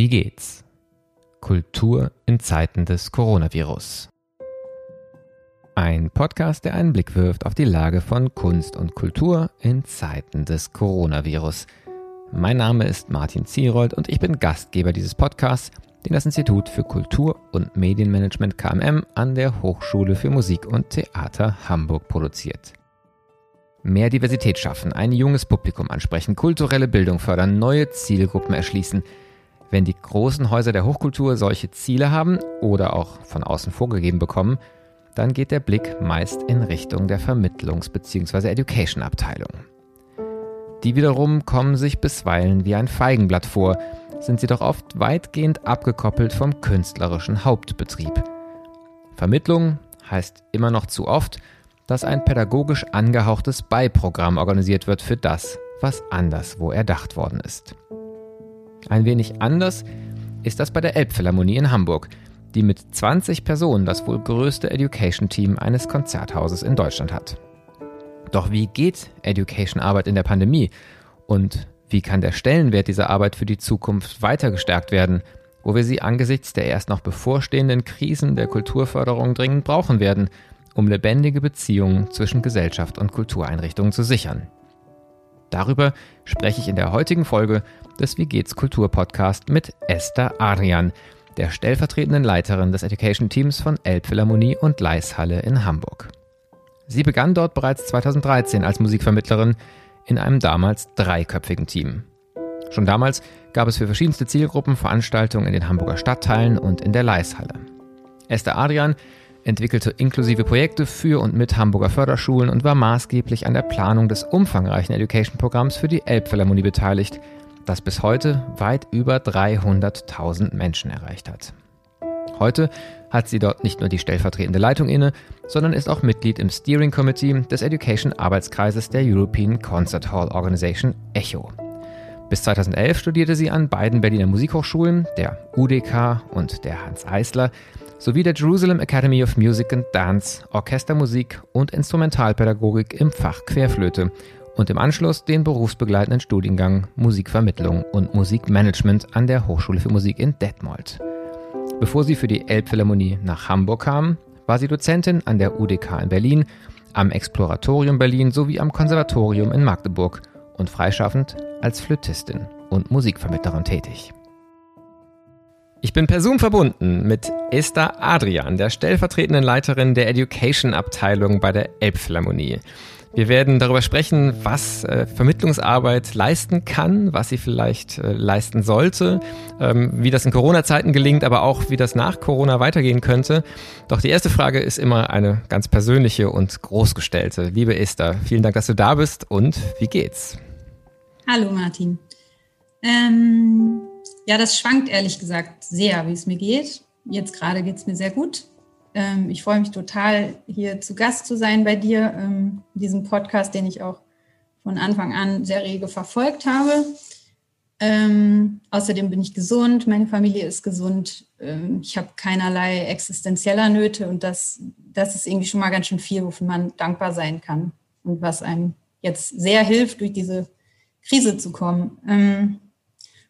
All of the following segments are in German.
Wie geht's? Kultur in Zeiten des Coronavirus. Ein Podcast, der einen Blick wirft auf die Lage von Kunst und Kultur in Zeiten des Coronavirus. Mein Name ist Martin Zierold und ich bin Gastgeber dieses Podcasts, den das Institut für Kultur und Medienmanagement KMM an der Hochschule für Musik und Theater Hamburg produziert. Mehr Diversität schaffen, ein junges Publikum ansprechen, kulturelle Bildung fördern, neue Zielgruppen erschließen – wenn die großen Häuser der Hochkultur solche Ziele haben oder auch von außen vorgegeben bekommen, dann geht der Blick meist in Richtung der Vermittlungs- bzw. Education-Abteilung. Die wiederum kommen sich bisweilen wie ein Feigenblatt vor, sind sie doch oft weitgehend abgekoppelt vom künstlerischen Hauptbetrieb. Vermittlung heißt immer noch zu oft, dass ein pädagogisch angehauchtes Beiprogramm organisiert wird für das, was anderswo erdacht worden ist. Ein wenig anders ist das bei der Elbphilharmonie in Hamburg, die mit 20 Personen das wohl größte Education-Team eines Konzerthauses in Deutschland hat. Doch wie geht Education-Arbeit in der Pandemie? Und wie kann der Stellenwert dieser Arbeit für die Zukunft weiter gestärkt werden, wo wir sie angesichts der erst noch bevorstehenden Krisen der Kulturförderung dringend brauchen werden, um lebendige Beziehungen zwischen Gesellschaft und Kultureinrichtungen zu sichern? Darüber spreche ich in der heutigen Folge des Wie geht's Kultur Podcast mit Esther Adrian, der stellvertretenden Leiterin des Education Teams von Elbphilharmonie und Leishalle in Hamburg. Sie begann dort bereits 2013 als Musikvermittlerin in einem damals dreiköpfigen Team. Schon damals gab es für verschiedenste Zielgruppen Veranstaltungen in den Hamburger Stadtteilen und in der Leishalle. Esther Adrian entwickelte inklusive Projekte für und mit Hamburger Förderschulen und war maßgeblich an der Planung des umfangreichen Education-Programms für die Elbphilharmonie beteiligt, das bis heute weit über 300.000 Menschen erreicht hat. Heute hat sie dort nicht nur die stellvertretende Leitung inne, sondern ist auch Mitglied im Steering Committee des Education Arbeitskreises der European Concert Hall Organization ECHO. Bis 2011 studierte sie an beiden Berliner Musikhochschulen, der UDK und der Hans Eisler, sowie der Jerusalem Academy of Music and Dance, Orchestermusik und Instrumentalpädagogik im Fach Querflöte und im Anschluss den berufsbegleitenden Studiengang Musikvermittlung und Musikmanagement an der Hochschule für Musik in Detmold. Bevor sie für die Elbphilharmonie nach Hamburg kam, war sie Dozentin an der UDK in Berlin, am Exploratorium Berlin sowie am Konservatorium in Magdeburg und freischaffend als Flötistin und Musikvermittlerin tätig. Ich bin per Zoom verbunden mit Esther Adrian, der stellvertretenden Leiterin der Education-Abteilung bei der Elbphilharmonie. Wir werden darüber sprechen, was äh, Vermittlungsarbeit leisten kann, was sie vielleicht äh, leisten sollte, ähm, wie das in Corona-Zeiten gelingt, aber auch wie das nach Corona weitergehen könnte. Doch die erste Frage ist immer eine ganz persönliche und großgestellte. Liebe Esther, vielen Dank, dass du da bist und wie geht's? Hallo Martin. Ähm, ja, das schwankt ehrlich gesagt sehr, wie es mir geht. Jetzt gerade geht es mir sehr gut. Ähm, ich freue mich total, hier zu Gast zu sein bei dir, ähm, diesem Podcast, den ich auch von Anfang an sehr rege verfolgt habe. Ähm, außerdem bin ich gesund, meine Familie ist gesund, ich habe keinerlei existenzieller Nöte und das, das ist irgendwie schon mal ganz schön viel, wofür man dankbar sein kann und was einem jetzt sehr hilft, durch diese Krise zu kommen. Ähm,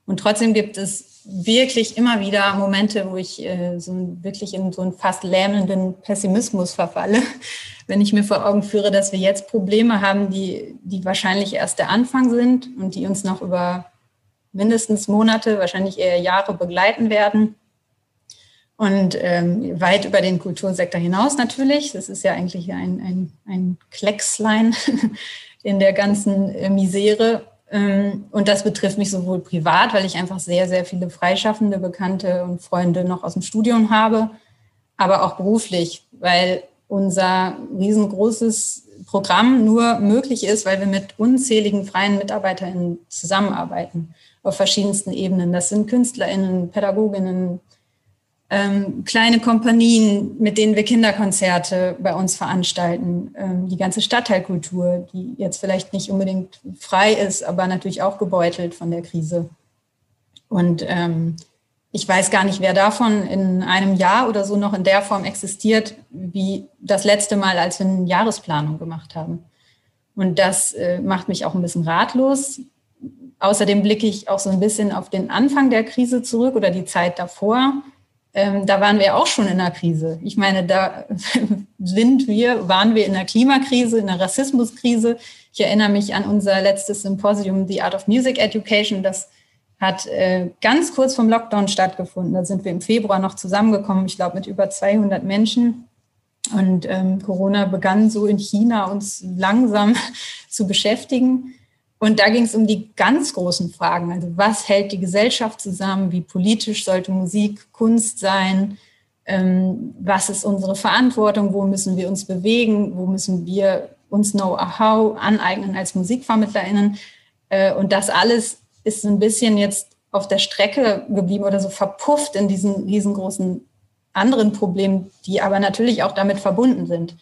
und trotzdem gibt es wirklich immer wieder Momente, wo ich äh, so wirklich in so einen fast lähmenden Pessimismus verfalle, wenn ich mir vor Augen führe, dass wir jetzt Probleme haben, die, die wahrscheinlich erst der Anfang sind und die uns noch über mindestens Monate, wahrscheinlich eher Jahre begleiten werden. Und ähm, weit über den Kultursektor hinaus natürlich. Das ist ja eigentlich ein, ein, ein Kleckslein in der ganzen äh, Misere. Ähm, und das betrifft mich sowohl privat, weil ich einfach sehr, sehr viele freischaffende Bekannte und Freunde noch aus dem Studium habe, aber auch beruflich, weil unser riesengroßes Programm nur möglich ist, weil wir mit unzähligen freien MitarbeiterInnen zusammenarbeiten auf verschiedensten Ebenen. Das sind KünstlerInnen, PädagogInnen, ähm, kleine Kompanien, mit denen wir Kinderkonzerte bei uns veranstalten, ähm, die ganze Stadtteilkultur, die jetzt vielleicht nicht unbedingt frei ist, aber natürlich auch gebeutelt von der Krise. Und ähm, ich weiß gar nicht, wer davon in einem Jahr oder so noch in der Form existiert, wie das letzte Mal, als wir eine Jahresplanung gemacht haben. Und das äh, macht mich auch ein bisschen ratlos, außerdem blicke ich auch so ein bisschen auf den Anfang der Krise zurück oder die Zeit davor. Ähm, da waren wir auch schon in einer Krise. Ich meine, da sind wir, waren wir in einer Klimakrise, in einer Rassismuskrise. Ich erinnere mich an unser letztes Symposium, The Art of Music Education. Das hat äh, ganz kurz vom Lockdown stattgefunden. Da sind wir im Februar noch zusammengekommen, ich glaube mit über 200 Menschen. Und ähm, Corona begann so in China uns langsam zu beschäftigen. Und da ging es um die ganz großen Fragen. Also was hält die Gesellschaft zusammen? Wie politisch sollte Musik, Kunst sein? Ähm, was ist unsere Verantwortung? Wo müssen wir uns bewegen? Wo müssen wir uns Know-how aneignen als MusikvermittlerInnen? Äh, und das alles ist ein bisschen jetzt auf der Strecke geblieben oder so verpufft in diesen riesengroßen anderen Problemen, die aber natürlich auch damit verbunden sind.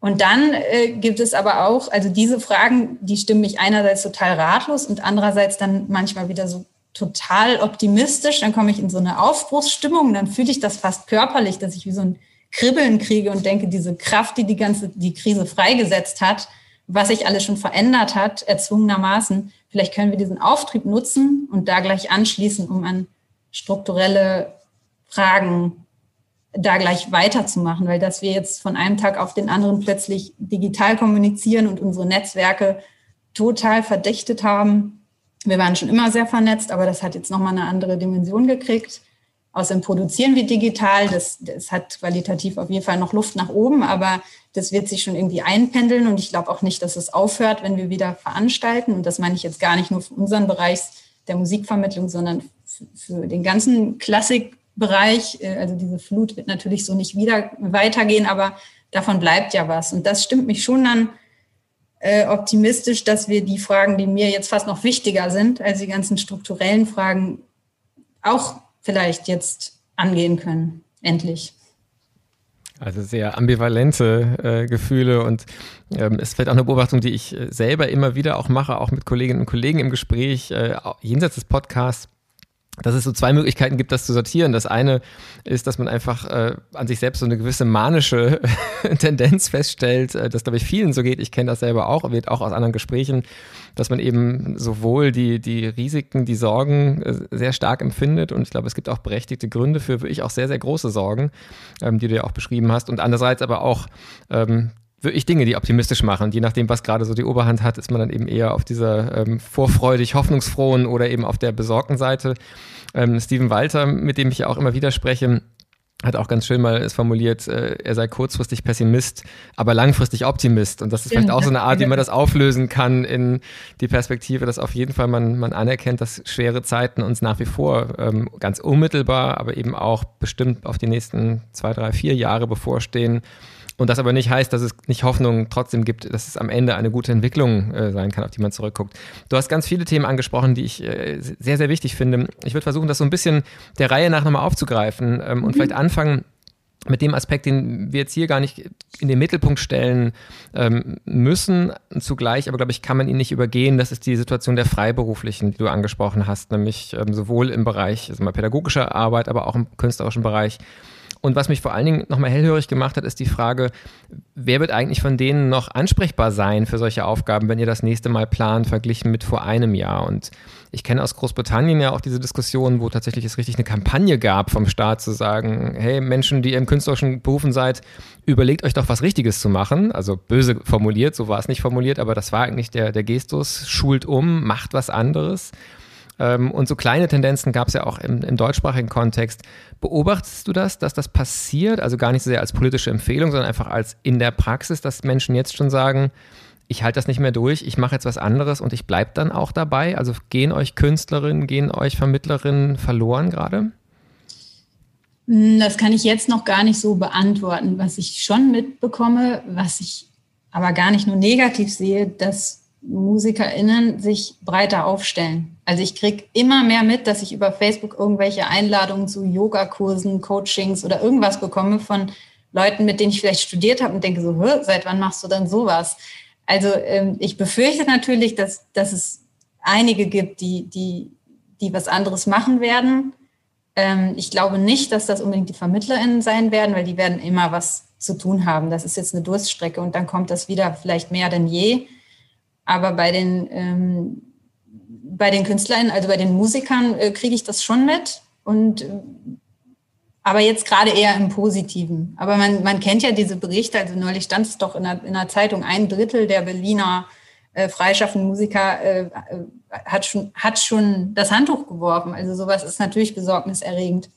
Und dann äh, gibt es aber auch, also diese Fragen, die stimmen mich einerseits total ratlos und andererseits dann manchmal wieder so total optimistisch. Dann komme ich in so eine Aufbruchsstimmung, dann fühle ich das fast körperlich, dass ich wie so ein Kribbeln kriege und denke, diese Kraft, die die ganze die Krise freigesetzt hat, was sich alles schon verändert hat, erzwungenermaßen, vielleicht können wir diesen Auftrieb nutzen und da gleich anschließen, um an strukturelle Fragen da gleich weiterzumachen, weil dass wir jetzt von einem Tag auf den anderen plötzlich digital kommunizieren und unsere Netzwerke total verdichtet haben. Wir waren schon immer sehr vernetzt, aber das hat jetzt nochmal eine andere Dimension gekriegt. Außerdem produzieren wir digital. Das, das hat qualitativ auf jeden Fall noch Luft nach oben, aber das wird sich schon irgendwie einpendeln. Und ich glaube auch nicht, dass es aufhört, wenn wir wieder veranstalten. Und das meine ich jetzt gar nicht nur für unseren Bereich der Musikvermittlung, sondern für den ganzen Klassik- Bereich. Äh, also diese Flut wird natürlich so nicht wieder weitergehen, aber davon bleibt ja was. Und das stimmt mich schon dann äh, optimistisch, dass wir die Fragen, die mir jetzt fast noch wichtiger sind, als die ganzen strukturellen Fragen, auch vielleicht jetzt angehen können. Endlich. Also sehr ambivalente äh, Gefühle und ähm, es fällt auch eine Beobachtung, die ich äh, selber immer wieder auch mache, auch mit Kolleginnen und Kollegen im Gespräch, äh, jenseits des Podcasts dass es so zwei Möglichkeiten gibt, das zu sortieren. Das eine ist, dass man einfach äh, an sich selbst so eine gewisse manische Tendenz feststellt, äh, das glaube ich vielen so geht. Ich kenne das selber auch, wird auch aus anderen Gesprächen, dass man eben sowohl die, die Risiken, die Sorgen äh, sehr stark empfindet und ich glaube, es gibt auch berechtigte Gründe für wirklich auch sehr, sehr große Sorgen, ähm, die du ja auch beschrieben hast und andererseits aber auch ähm, wirklich Dinge, die optimistisch machen. Je nachdem, was gerade so die Oberhand hat, ist man dann eben eher auf dieser ähm, vorfreudig hoffnungsfrohen oder eben auf der besorgten Seite. Ähm, Steven Walter, mit dem ich ja auch immer wieder spreche, hat auch ganz schön mal es formuliert, äh, er sei kurzfristig Pessimist, aber langfristig Optimist. Und das ist vielleicht auch so eine Art, wie man das auflösen kann in die Perspektive, dass auf jeden Fall man, man anerkennt, dass schwere Zeiten uns nach wie vor ähm, ganz unmittelbar, aber eben auch bestimmt auf die nächsten zwei, drei, vier Jahre bevorstehen und das aber nicht heißt, dass es nicht Hoffnung trotzdem gibt, dass es am Ende eine gute Entwicklung äh, sein kann, auf die man zurückguckt. Du hast ganz viele Themen angesprochen, die ich äh, sehr, sehr wichtig finde. Ich würde versuchen, das so ein bisschen der Reihe nach nochmal aufzugreifen ähm, und mhm. vielleicht anfangen mit dem Aspekt, den wir jetzt hier gar nicht in den Mittelpunkt stellen ähm, müssen. Zugleich, aber glaube ich, kann man ihn nicht übergehen. Das ist die Situation der Freiberuflichen, die du angesprochen hast, nämlich ähm, sowohl im Bereich also mal pädagogischer Arbeit, aber auch im künstlerischen Bereich und was mich vor allen Dingen nochmal hellhörig gemacht hat, ist die Frage, wer wird eigentlich von denen noch ansprechbar sein für solche Aufgaben, wenn ihr das nächste Mal plant, verglichen mit vor einem Jahr? Und ich kenne aus Großbritannien ja auch diese Diskussion, wo tatsächlich es richtig eine Kampagne gab vom Staat zu sagen, hey Menschen, die ihr im künstlerischen Berufen seid, überlegt euch doch was Richtiges zu machen. Also böse formuliert, so war es nicht formuliert, aber das war eigentlich der, der Gestus, schult um, macht was anderes. Ähm, und so kleine Tendenzen gab es ja auch im, im, deutschsprachigen Kontext. Beobachtest du das, dass das passiert? Also gar nicht so sehr als politische Empfehlung, sondern einfach als in der Praxis, dass Menschen jetzt schon sagen, ich halte das nicht mehr durch, ich mache jetzt was anderes und ich bleibe dann auch dabei? Also gehen euch Künstlerinnen, gehen euch Vermittlerinnen verloren gerade? Das kann ich jetzt noch gar nicht so beantworten. Was ich schon mitbekomme, was ich aber gar nicht nur negativ sehe, dass MusikerInnen sich breiter aufstellen. Also ich kriege immer mehr mit, dass ich über Facebook irgendwelche Einladungen zu Yogakursen, Coachings oder irgendwas bekomme von Leuten, mit denen ich vielleicht studiert habe und denke so, seit wann machst du dann sowas? Also ähm, ich befürchte natürlich, dass, dass es einige gibt, die, die, die was anderes machen werden. Ähm, ich glaube nicht, dass das unbedingt die VermittlerInnen sein werden, weil die werden immer was zu tun haben. Das ist jetzt eine Durststrecke und dann kommt das wieder vielleicht mehr denn je. Aber bei den ähm, bei den Künstlern, also bei den Musikern, äh, kriege ich das schon mit. Und äh, aber jetzt gerade eher im Positiven. Aber man, man kennt ja diese Berichte, also neulich stand es doch in der, in der Zeitung, ein Drittel der Berliner äh, freischaffenden Musiker äh, äh, hat, schon, hat schon das Handtuch geworfen. Also sowas ist natürlich besorgniserregend.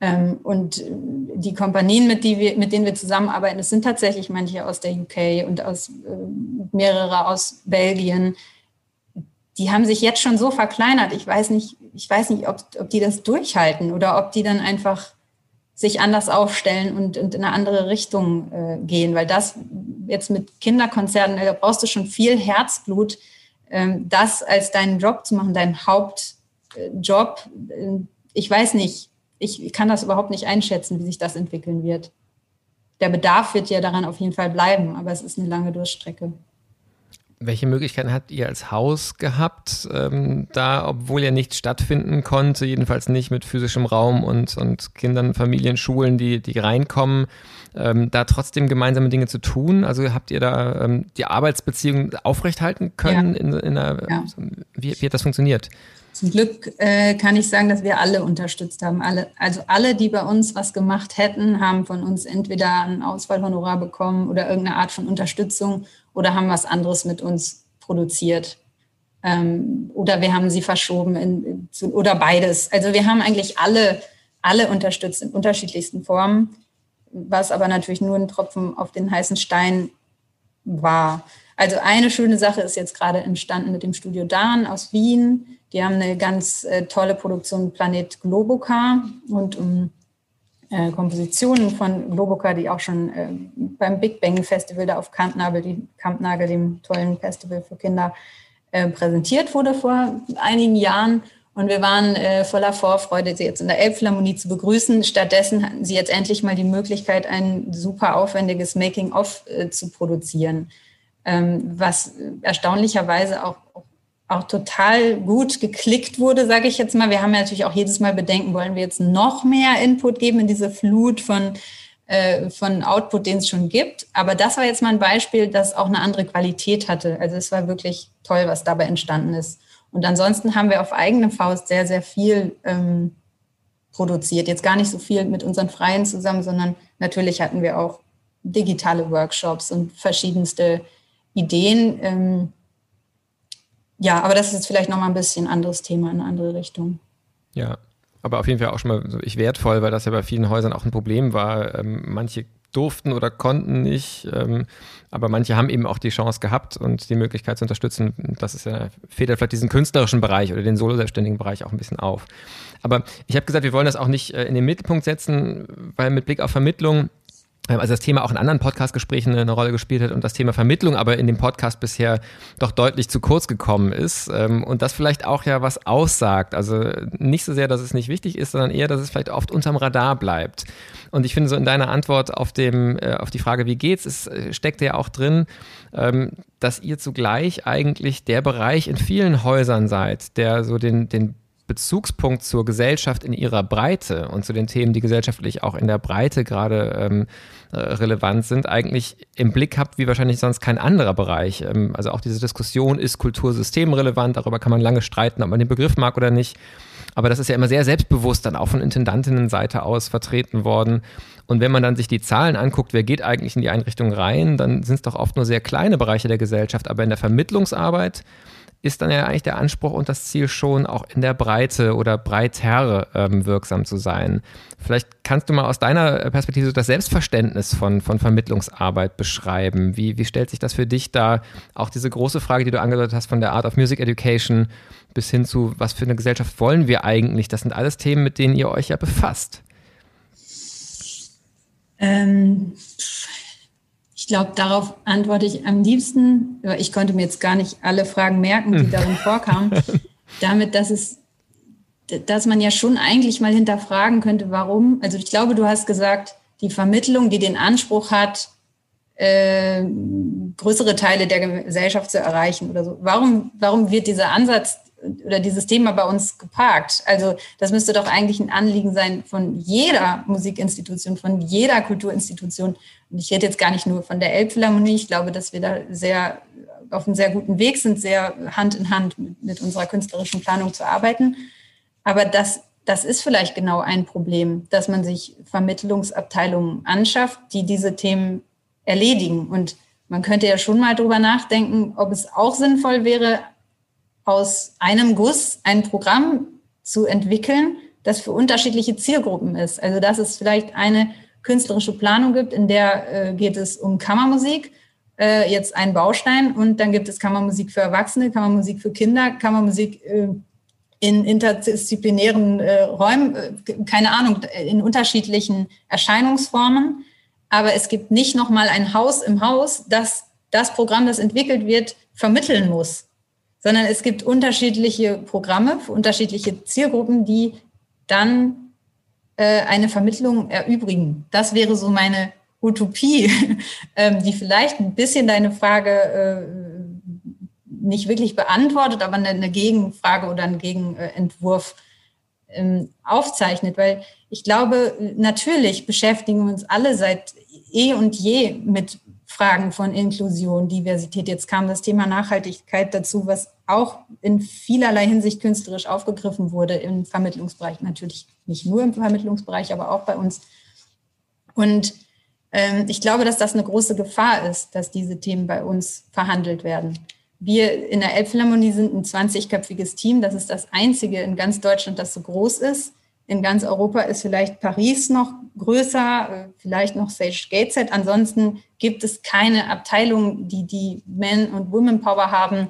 Ähm, und äh, die Kompanien, mit, die wir, mit denen wir zusammenarbeiten, es sind tatsächlich manche aus der UK und aus äh, mehrere aus Belgien. Die haben sich jetzt schon so verkleinert. Ich weiß nicht, ich weiß nicht, ob, ob die das durchhalten oder ob die dann einfach sich anders aufstellen und, und in eine andere Richtung äh, gehen. Weil das jetzt mit Kinderkonzerten, da brauchst du schon viel Herzblut, ähm, das als deinen Job zu machen, deinen Hauptjob. Äh, ich weiß nicht, ich kann das überhaupt nicht einschätzen, wie sich das entwickeln wird. Der Bedarf wird ja daran auf jeden Fall bleiben, aber es ist eine lange Durchstrecke. Welche Möglichkeiten habt ihr als Haus gehabt, ähm, da, obwohl ja nichts stattfinden konnte, jedenfalls nicht mit physischem Raum und, und Kindern, Familien, Schulen, die, die reinkommen, ähm, da trotzdem gemeinsame Dinge zu tun? Also habt ihr da ähm, die Arbeitsbeziehung aufrechthalten können? Ja. In, in einer, ja. wie, wie hat das funktioniert? Zum Glück äh, kann ich sagen, dass wir alle unterstützt haben. Alle, also alle, die bei uns was gemacht hätten, haben von uns entweder ein Ausfallhonorar bekommen oder irgendeine Art von Unterstützung oder haben was anderes mit uns produziert. Ähm, oder wir haben sie verschoben in, in, oder beides. Also wir haben eigentlich alle, alle unterstützt in unterschiedlichsten Formen, was aber natürlich nur ein Tropfen auf den heißen Stein war. Also eine schöne Sache ist jetzt gerade entstanden mit dem Studio Dahn aus Wien. Die haben eine ganz äh, tolle Produktion Planet Globocar und um äh, Kompositionen von Globoka, die auch schon äh, beim Big Bang Festival da auf Kampnagel, die Kampnagel, dem tollen Festival für Kinder, äh, präsentiert wurde vor einigen Jahren. Und wir waren äh, voller Vorfreude, sie jetzt in der Elbphilharmonie zu begrüßen. Stattdessen hatten sie jetzt endlich mal die Möglichkeit, ein super aufwendiges Making-of äh, zu produzieren, ähm, was erstaunlicherweise auch, auch auch total gut geklickt wurde, sage ich jetzt mal. Wir haben ja natürlich auch jedes Mal Bedenken, wollen wir jetzt noch mehr Input geben in diese Flut von, äh, von Output, den es schon gibt. Aber das war jetzt mal ein Beispiel, das auch eine andere Qualität hatte. Also es war wirklich toll, was dabei entstanden ist. Und ansonsten haben wir auf eigene Faust sehr, sehr viel ähm, produziert. Jetzt gar nicht so viel mit unseren Freien zusammen, sondern natürlich hatten wir auch digitale Workshops und verschiedenste Ideen. Ähm, ja, aber das ist jetzt vielleicht nochmal ein bisschen anderes Thema in eine andere Richtung. Ja, aber auf jeden Fall auch schon mal so ich wertvoll, weil das ja bei vielen Häusern auch ein Problem war. Ähm, manche durften oder konnten nicht, ähm, aber manche haben eben auch die Chance gehabt und die Möglichkeit zu unterstützen. Das ist ja, federt vielleicht diesen künstlerischen Bereich oder den solo-selbstständigen Bereich auch ein bisschen auf. Aber ich habe gesagt, wir wollen das auch nicht äh, in den Mittelpunkt setzen, weil mit Blick auf Vermittlung also das Thema auch in anderen Podcast-Gesprächen eine Rolle gespielt hat und das Thema Vermittlung aber in dem Podcast bisher doch deutlich zu kurz gekommen ist ähm, und das vielleicht auch ja was aussagt. Also nicht so sehr, dass es nicht wichtig ist, sondern eher, dass es vielleicht oft unterm Radar bleibt. Und ich finde so in deiner Antwort auf dem äh, auf die Frage, wie geht's, es äh, steckt ja auch drin, ähm, dass ihr zugleich eigentlich der Bereich in vielen Häusern seid, der so den den Bezugspunkt zur Gesellschaft in ihrer Breite und zu den Themen, die gesellschaftlich auch in der Breite gerade ähm, äh, relevant sind, eigentlich im Blick habt, wie wahrscheinlich sonst kein anderer Bereich. Ähm, also auch diese Diskussion, ist Kultur systemrelevant? Darüber kann man lange streiten, ob man den Begriff mag oder nicht. Aber das ist ja immer sehr selbstbewusst dann auch von Intendantinnenseite aus vertreten worden. Und wenn man dann sich die Zahlen anguckt, wer geht eigentlich in die Einrichtung rein, dann sind es doch oft nur sehr kleine Bereiche der Gesellschaft. Aber in der Vermittlungsarbeit ist dann ja eigentlich der Anspruch und das Ziel schon, auch in der Breite oder breiter ähm, wirksam zu sein. Vielleicht kannst du mal aus deiner Perspektive das Selbstverständnis von, von Vermittlungsarbeit beschreiben. Wie, wie stellt sich das für dich da? Auch diese große Frage, die du angedeutet hast, von der Art of Music Education bis hin zu, was für eine Gesellschaft wollen wir eigentlich? Das sind alles Themen, mit denen ihr euch ja befasst. Ähm, ich glaube, darauf antworte ich am liebsten, ich konnte mir jetzt gar nicht alle Fragen merken, die hm. darin vorkamen, damit, dass es, dass man ja schon eigentlich mal hinterfragen könnte, warum. Also ich glaube, du hast gesagt, die Vermittlung, die den Anspruch hat, äh, größere Teile der Gesellschaft zu erreichen oder so. Warum, warum wird dieser Ansatz oder dieses Thema bei uns geparkt. Also das müsste doch eigentlich ein Anliegen sein von jeder Musikinstitution, von jeder Kulturinstitution. Und ich rede jetzt gar nicht nur von der Elbphilharmonie. Ich glaube, dass wir da sehr auf einem sehr guten Weg sind, sehr Hand in Hand mit, mit unserer künstlerischen Planung zu arbeiten. Aber das, das ist vielleicht genau ein Problem, dass man sich Vermittlungsabteilungen anschafft, die diese Themen erledigen. Und man könnte ja schon mal darüber nachdenken, ob es auch sinnvoll wäre, aus einem Guss ein Programm zu entwickeln, das für unterschiedliche Zielgruppen ist. Also dass es vielleicht eine künstlerische Planung gibt, in der äh, geht es um Kammermusik, äh, jetzt ein Baustein, und dann gibt es Kammermusik für Erwachsene, Kammermusik für Kinder, Kammermusik äh, in interdisziplinären äh, Räumen, äh, keine Ahnung, in unterschiedlichen Erscheinungsformen. Aber es gibt nicht nochmal ein Haus im Haus, das das Programm, das entwickelt wird, vermitteln muss, sondern es gibt unterschiedliche Programme unterschiedliche Zielgruppen, die dann äh, eine Vermittlung erübrigen. Das wäre so meine Utopie, ähm, die vielleicht ein bisschen deine Frage äh, nicht wirklich beantwortet, aber eine, Gegenfrage oder einen Gegenentwurf ähm, aufzeichnet. Weil ich glaube, natürlich beschäftigen wir uns alle seit eh und je mit Fragen von Inklusion, Diversität. Jetzt kam das Thema Nachhaltigkeit dazu, was auch in vielerlei Hinsicht künstlerisch aufgegriffen wurde im Vermittlungsbereich. Natürlich nicht nur im Vermittlungsbereich, aber auch bei uns. Und ähm, ich glaube, dass das eine große Gefahr ist, dass diese Themen bei uns verhandelt werden. Wir in der Elbphilharmonie sind ein 20-köpfiges Team. Das ist das einzige in ganz Deutschland, das so groß ist. In ganz Europa ist vielleicht Paris noch größer, äh, vielleicht noch Sage Gateshead. Ansonsten gibt es keine Abteilung, die die Men- und Women Power haben,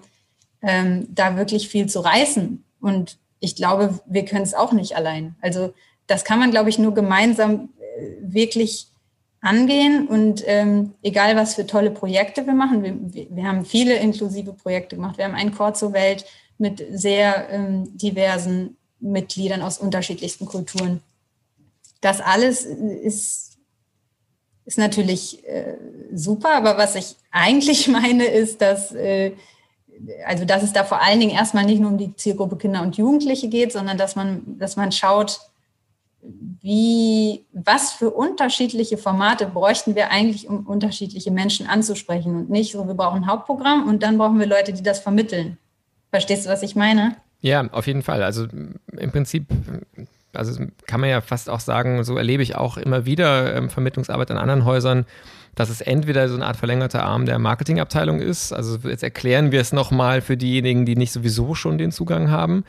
ähm, da wirklich viel zu reißen. Und ich glaube, wir können es auch nicht allein. Also das kann man, glaube ich, nur gemeinsam äh, wirklich angehen. Und ähm, egal, was für tolle Projekte wir machen, wir, wir haben viele inklusive Projekte gemacht. Wir haben einen Chor zur Welt mit sehr ähm, diversen Mitgliedern aus unterschiedlichsten Kulturen. Das alles ist, ist natürlich äh, super, aber was ich eigentlich meine, ist, dass äh, also dass es da vor allen Dingen erstmal nicht nur um die Zielgruppe Kinder und Jugendliche geht, sondern dass man, dass man schaut, wie, was für unterschiedliche Formate bräuchten wir eigentlich, um unterschiedliche Menschen anzusprechen und nicht so, wir brauchen ein Hauptprogramm und dann brauchen wir Leute, die das vermitteln. Verstehst du, was ich meine? Ja, auf jeden Fall. Also im Prinzip, also kann man ja fast auch sagen, so erlebe ich auch immer wieder ähm, Vermittlungsarbeit an anderen Häusern, dass es entweder so eine Art verlängerter Arm der Marketingabteilung ist. Also jetzt erklären wir es nochmal für diejenigen, die nicht sowieso schon den Zugang haben.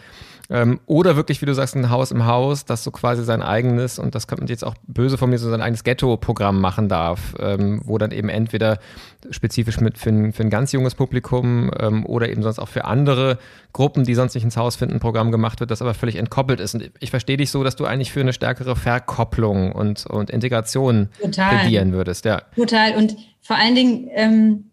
Ähm, oder wirklich, wie du sagst, ein Haus im Haus, das so quasi sein eigenes, und das könnte man jetzt auch böse von mir, so sein eigenes Ghetto-Programm machen darf, ähm, wo dann eben entweder spezifisch mit für ein, für ein ganz junges Publikum ähm, oder eben sonst auch für andere Gruppen, die sonst nicht ins Haus finden, ein Programm gemacht wird, das aber völlig entkoppelt ist. Und ich verstehe dich so, dass du eigentlich für eine stärkere Verkopplung und, und Integration Total. plädieren würdest. Ja. Total. Und vor allen Dingen ähm,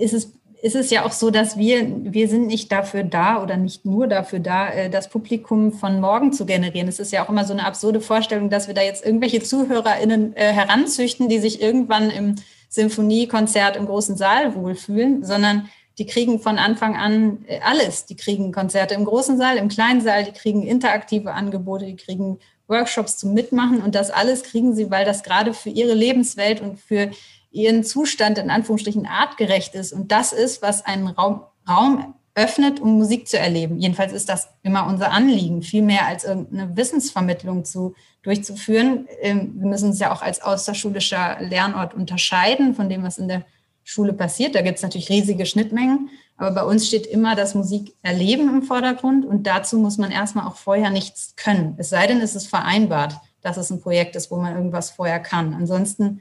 ist es ist es ja auch so, dass wir, wir sind nicht dafür da oder nicht nur dafür da, äh, das Publikum von morgen zu generieren. Es ist ja auch immer so eine absurde Vorstellung, dass wir da jetzt irgendwelche ZuhörerInnen äh, heranzüchten, die sich irgendwann im Symphoniekonzert im großen Saal wohlfühlen, sondern die kriegen von Anfang an äh, alles. Die kriegen Konzerte im großen Saal, im kleinen Saal, die kriegen interaktive Angebote, die kriegen Workshops zum Mitmachen und das alles kriegen sie, weil das gerade für ihre Lebenswelt und für ihren Zustand in Anführungsstrichen artgerecht ist. Und das ist, was einen Raum, Raum öffnet, um Musik zu erleben. Jedenfalls ist das immer unser Anliegen, viel mehr als irgendeine Wissensvermittlung zu, durchzuführen. Ähm, wir müssen uns ja auch als außerschulischer Lernort unterscheiden von dem, was in der Schule passiert. Da gibt es natürlich riesige Schnittmengen, aber bei uns steht immer das Musikerleben im Vordergrund und dazu muss man erstmal auch vorher nichts können. Es sei denn, es ist vereinbart, dass es ein Projekt ist, wo man irgendwas vorher kann. Ansonsten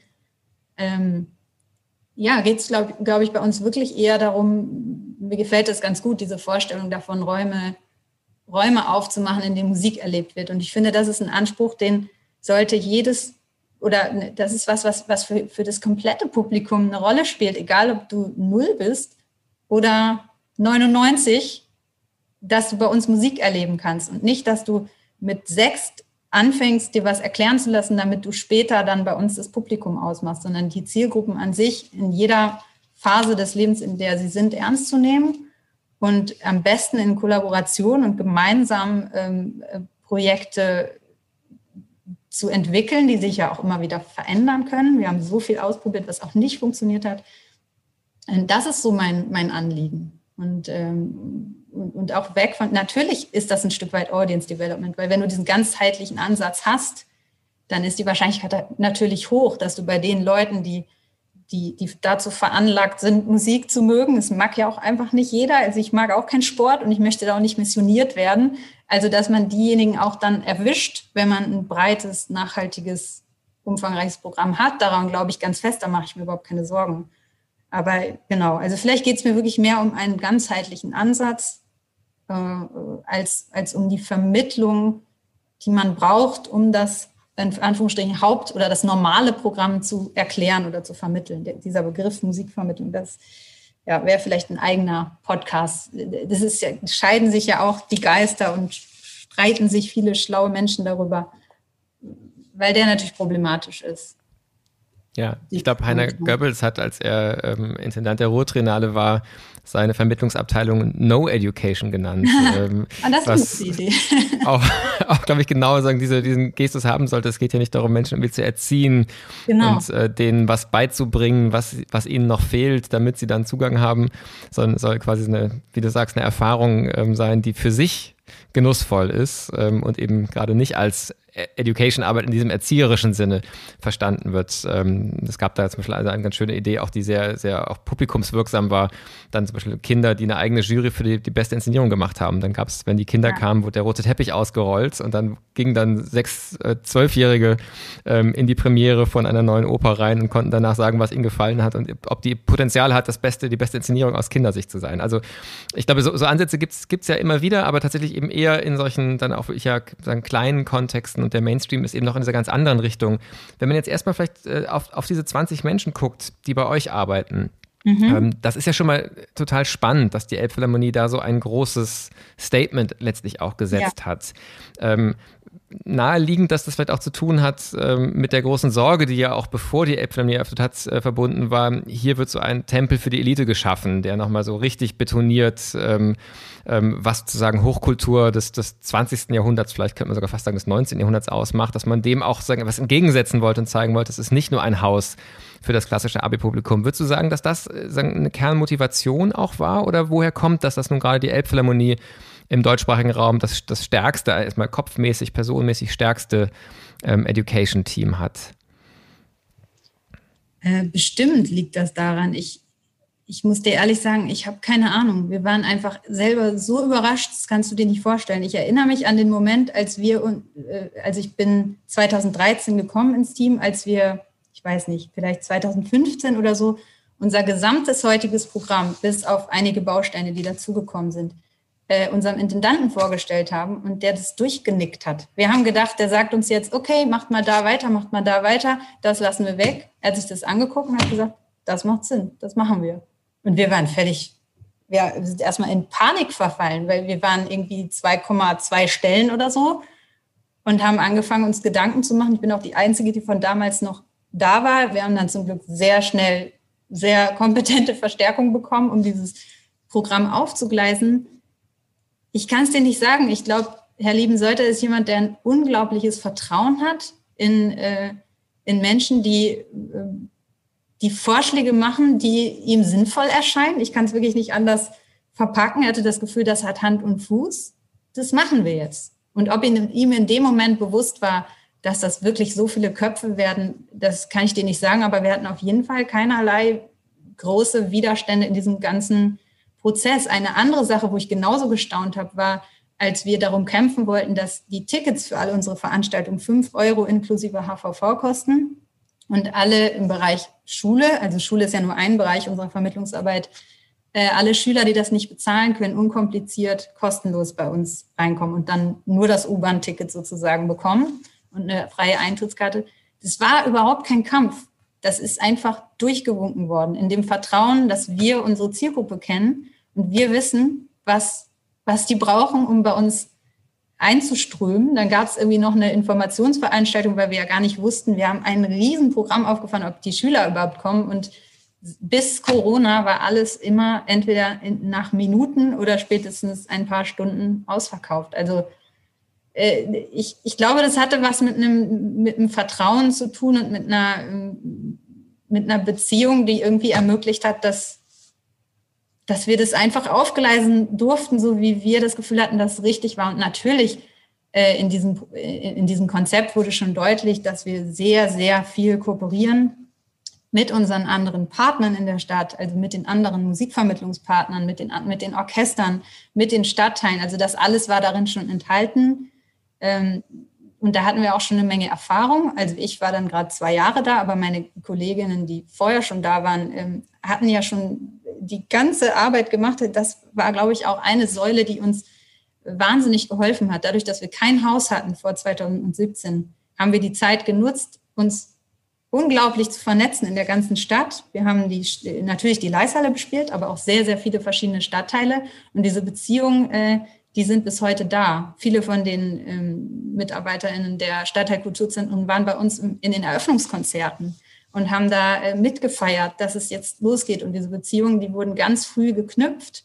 ähm, ja, geht es, glaube glaub ich, bei uns wirklich eher darum, mir gefällt das ganz gut, diese Vorstellung davon, Räume, Räume aufzumachen, in denen Musik erlebt wird. Und ich finde, das ist ein Anspruch, den sollte jedes, oder ne, das ist was, was, was für, für das komplette Publikum eine Rolle spielt, egal ob du null bist oder 99, dass du bei uns Musik erleben kannst und nicht, dass du mit sechs anfängst, dir was erklären zu lassen, damit du später dann bei uns das Publikum ausmachst, sondern die Zielgruppen an sich in jeder Phase des Lebens, in der sie sind, ernst zu nehmen und am besten in Kollaboration und gemeinsam ähm, äh, Projekte zu entwickeln, die sich ja auch immer wieder verändern können. Wir haben so viel ausprobiert, was auch nicht funktioniert hat. das ist so mein, mein Anliegen. Und, ähm, und, auch weg von, natürlich ist das ein Stück weit Audience Development, weil wenn du diesen ganzheitlichen Ansatz hast, dann ist die Wahrscheinlichkeit natürlich hoch, dass du bei den Leuten, die, die, die dazu veranlagt sind, Musik zu mögen, das mag ja auch einfach nicht jeder, also ich mag auch keinen Sport und ich möchte da auch nicht missioniert werden, also dass man diejenigen auch dann erwischt, wenn man ein breites, nachhaltiges, umfangreiches Programm hat, daran glaube ich ganz fest, da mache ich mir überhaupt keine Sorgen. Aber genau, also vielleicht geht es mir wirklich mehr um einen ganzheitlichen Ansatz äh, als, als um die Vermittlung, die man braucht, um das in Anführungsstrichen Haupt- oder das normale Programm zu erklären oder zu vermitteln. Der, dieser Begriff Musikvermittlung, das ja, wäre vielleicht ein eigener Podcast. Das ist ja, scheiden sich ja auch die Geister und streiten sich viele schlaue Menschen darüber, weil der natürlich problematisch ist. Ja, ich glaube, Heiner Goebbels hat, als er ähm, Intendant der Ruhrtrinale war, seine Vermittlungsabteilung No Education genannt. ähm, ah, das ist eine Idee. auch, auch glaube ich, genau sagen, diese, diesen Gestus haben sollte. Es geht ja nicht darum, Menschen irgendwie zu erziehen genau. und äh, denen was beizubringen, was, was ihnen noch fehlt, damit sie dann Zugang haben, sondern soll quasi eine, wie du sagst, eine Erfahrung ähm, sein, die für sich genussvoll ist ähm, und eben gerade nicht als Education-Arbeit in diesem erzieherischen Sinne verstanden wird. Ähm, es gab da zum Beispiel eine, eine ganz schöne Idee, auch die sehr, sehr auch publikumswirksam war. Dann zum Beispiel Kinder, die eine eigene Jury für die, die beste Inszenierung gemacht haben. Dann gab es, wenn die Kinder ja. kamen, wurde der rote Teppich ausgerollt und dann gingen dann sechs, äh, zwölfjährige ähm, in die Premiere von einer neuen Oper rein und konnten danach sagen, was ihnen gefallen hat und ob die Potenzial hat, das beste, die beste Inszenierung aus Kindersicht zu sein. Also ich glaube, so, so Ansätze gibt es ja immer wieder, aber tatsächlich eben eher in solchen dann auch ich ja sagen, kleinen Kontexten und der Mainstream ist eben noch in dieser ganz anderen Richtung. Wenn man jetzt erstmal vielleicht äh, auf, auf diese 20 Menschen guckt, die bei euch arbeiten, Mhm. Ähm, das ist ja schon mal total spannend, dass die Elbphilharmonie da so ein großes Statement letztlich auch gesetzt ja. hat. Ähm, naheliegend, dass das vielleicht auch zu tun hat ähm, mit der großen Sorge, die ja auch bevor die Elbphilharmonie eröffnet hat, äh, verbunden war. Hier wird so ein Tempel für die Elite geschaffen, der nochmal so richtig betoniert, ähm, ähm, was sozusagen Hochkultur des, des 20. Jahrhunderts, vielleicht könnte man sogar fast sagen des 19. Jahrhunderts ausmacht, dass man dem auch sagen, was entgegensetzen wollte und zeigen wollte, es ist nicht nur ein Haus für das klassische Abi-Publikum. Würdest du sagen, dass das äh, sagen, eine Kernmotivation auch war oder woher kommt das, dass nun gerade die Elbphilharmonie im deutschsprachigen Raum das, das stärkste, erstmal kopfmäßig, personenmäßig stärkste ähm, Education-Team hat? Äh, bestimmt liegt das daran. Ich, ich muss dir ehrlich sagen, ich habe keine Ahnung. Wir waren einfach selber so überrascht, das kannst du dir nicht vorstellen. Ich erinnere mich an den Moment, als wir, äh, also ich bin 2013 gekommen ins Team, als wir, ich weiß nicht, vielleicht 2015 oder so, unser gesamtes heutiges Programm, bis auf einige Bausteine, die dazugekommen sind, äh, unserem Intendanten vorgestellt haben und der das durchgenickt hat. Wir haben gedacht, der sagt uns jetzt, okay, macht mal da weiter, macht mal da weiter, das lassen wir weg. Er hat sich das angeguckt und hat gesagt, das macht Sinn, das machen wir. Und wir waren völlig, wir sind erstmal in Panik verfallen, weil wir waren irgendwie 2,2 Stellen oder so und haben angefangen, uns Gedanken zu machen. Ich bin auch die Einzige, die von damals noch da war. Wir haben dann zum Glück sehr schnell sehr kompetente Verstärkung bekommen, um dieses Programm aufzugleisen. Ich kann es dir nicht sagen. Ich glaube, Herr Liebenseuter ist jemand, der ein unglaubliches Vertrauen hat in, äh, in Menschen, die, äh, die Vorschläge machen, die ihm sinnvoll erscheinen. Ich kann es wirklich nicht anders verpacken. Er hatte das Gefühl, das hat Hand und Fuß. Das machen wir jetzt. Und ob ihm, in dem Moment bewusst war, dass das wirklich so viele Köpfe werden, das kann ich dir nicht sagen, aber wir hatten auf jeden Fall keinerlei große Widerstände in diesem ganzen Prozess. Eine andere Sache, wo ich genauso gestaunt habe, war, als wir darum kämpfen wollten, dass die Tickets für alle unsere Veranstaltungen fünf Euro inklusive HVV kosten und alle im Bereich Schule, also Schule ist ja nur ein Bereich unserer Vermittlungsarbeit, äh, alle Schüler, die das nicht bezahlen können, unkompliziert, kostenlos bei uns reinkommen und dann nur das U-Bahn-Ticket sozusagen bekommen und eine freie Eintrittskarte. Das war überhaupt kein Kampf das ist einfach durchgewunken worden, in dem Vertrauen, dass wir unsere Zielgruppe kennen und wir wissen, was, was die brauchen, um bei uns einzuströmen. Dann gab es irgendwie noch eine Informationsveranstaltung, weil wir ja gar nicht wussten, wir haben ein Riesenprogramm aufgefahren, ob die Schüler überhaupt kommen. Und bis Corona war alles immer entweder nach Minuten oder spätestens ein paar Stunden ausverkauft. Also äh, ich, ich glaube, das hatte was mit einem, mit einem Vertrauen zu tun und mit einer, mit einer Beziehung, die irgendwie ermöglicht hat, dass, dass wir das einfach aufgleisen durften, so wie wir das Gefühl hatten, dass es richtig war. Und natürlich äh, in, diesem, in diesem Konzept wurde schon deutlich, dass wir sehr, sehr viel kooperieren mit unseren anderen Partnern in der Stadt, also mit den anderen Musikvermittlungspartnern, mit den, mit den Orchestern, mit den Stadtteilen. Also das alles war darin schon enthalten. Ähm, und da hatten wir auch schon eine Menge Erfahrung. Also ich war dann gerade zwei Jahre da, aber meine Kolleginnen, die vorher schon da waren, ähm, hatten ja schon die ganze Arbeit gemacht. Das war, glaube ich, auch eine Säule, die uns wahnsinnig geholfen hat. Dadurch, dass wir kein Haus hatten vor 2017, haben wir die Zeit genutzt, uns unglaublich zu vernetzen in der ganzen Stadt. Wir haben die, natürlich die Leishalle bespielt, aber auch sehr, sehr viele verschiedene Stadtteile. Und diese Beziehungen, äh, die sind bis heute da. Viele von den ähm, MitarbeiterInnen der Stadtteilkulturzentren waren bei uns in den Eröffnungskonzerten und haben da äh, mitgefeiert, dass es jetzt losgeht. Und diese Beziehungen, die wurden ganz früh geknüpft.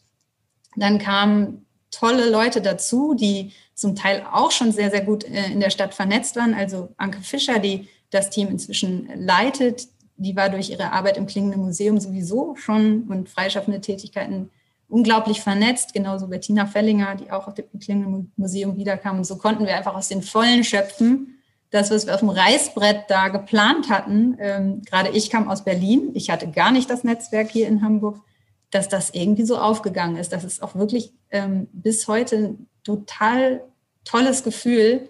Dann kamen tolle Leute dazu, die zum Teil auch schon sehr, sehr gut äh, in der Stadt vernetzt waren. Also Anke Fischer, die das Team inzwischen leitet, die war durch ihre Arbeit im Klingenden Museum sowieso schon und freischaffende Tätigkeiten unglaublich vernetzt, genauso Bettina Fellinger, die auch auf dem Klingenden Museum wiederkam. Und so konnten wir einfach aus den Vollen schöpfen. Das, was wir auf dem Reißbrett da geplant hatten, ähm, gerade ich kam aus Berlin, ich hatte gar nicht das Netzwerk hier in Hamburg, dass das irgendwie so aufgegangen ist. Das ist auch wirklich ähm, bis heute ein total tolles Gefühl,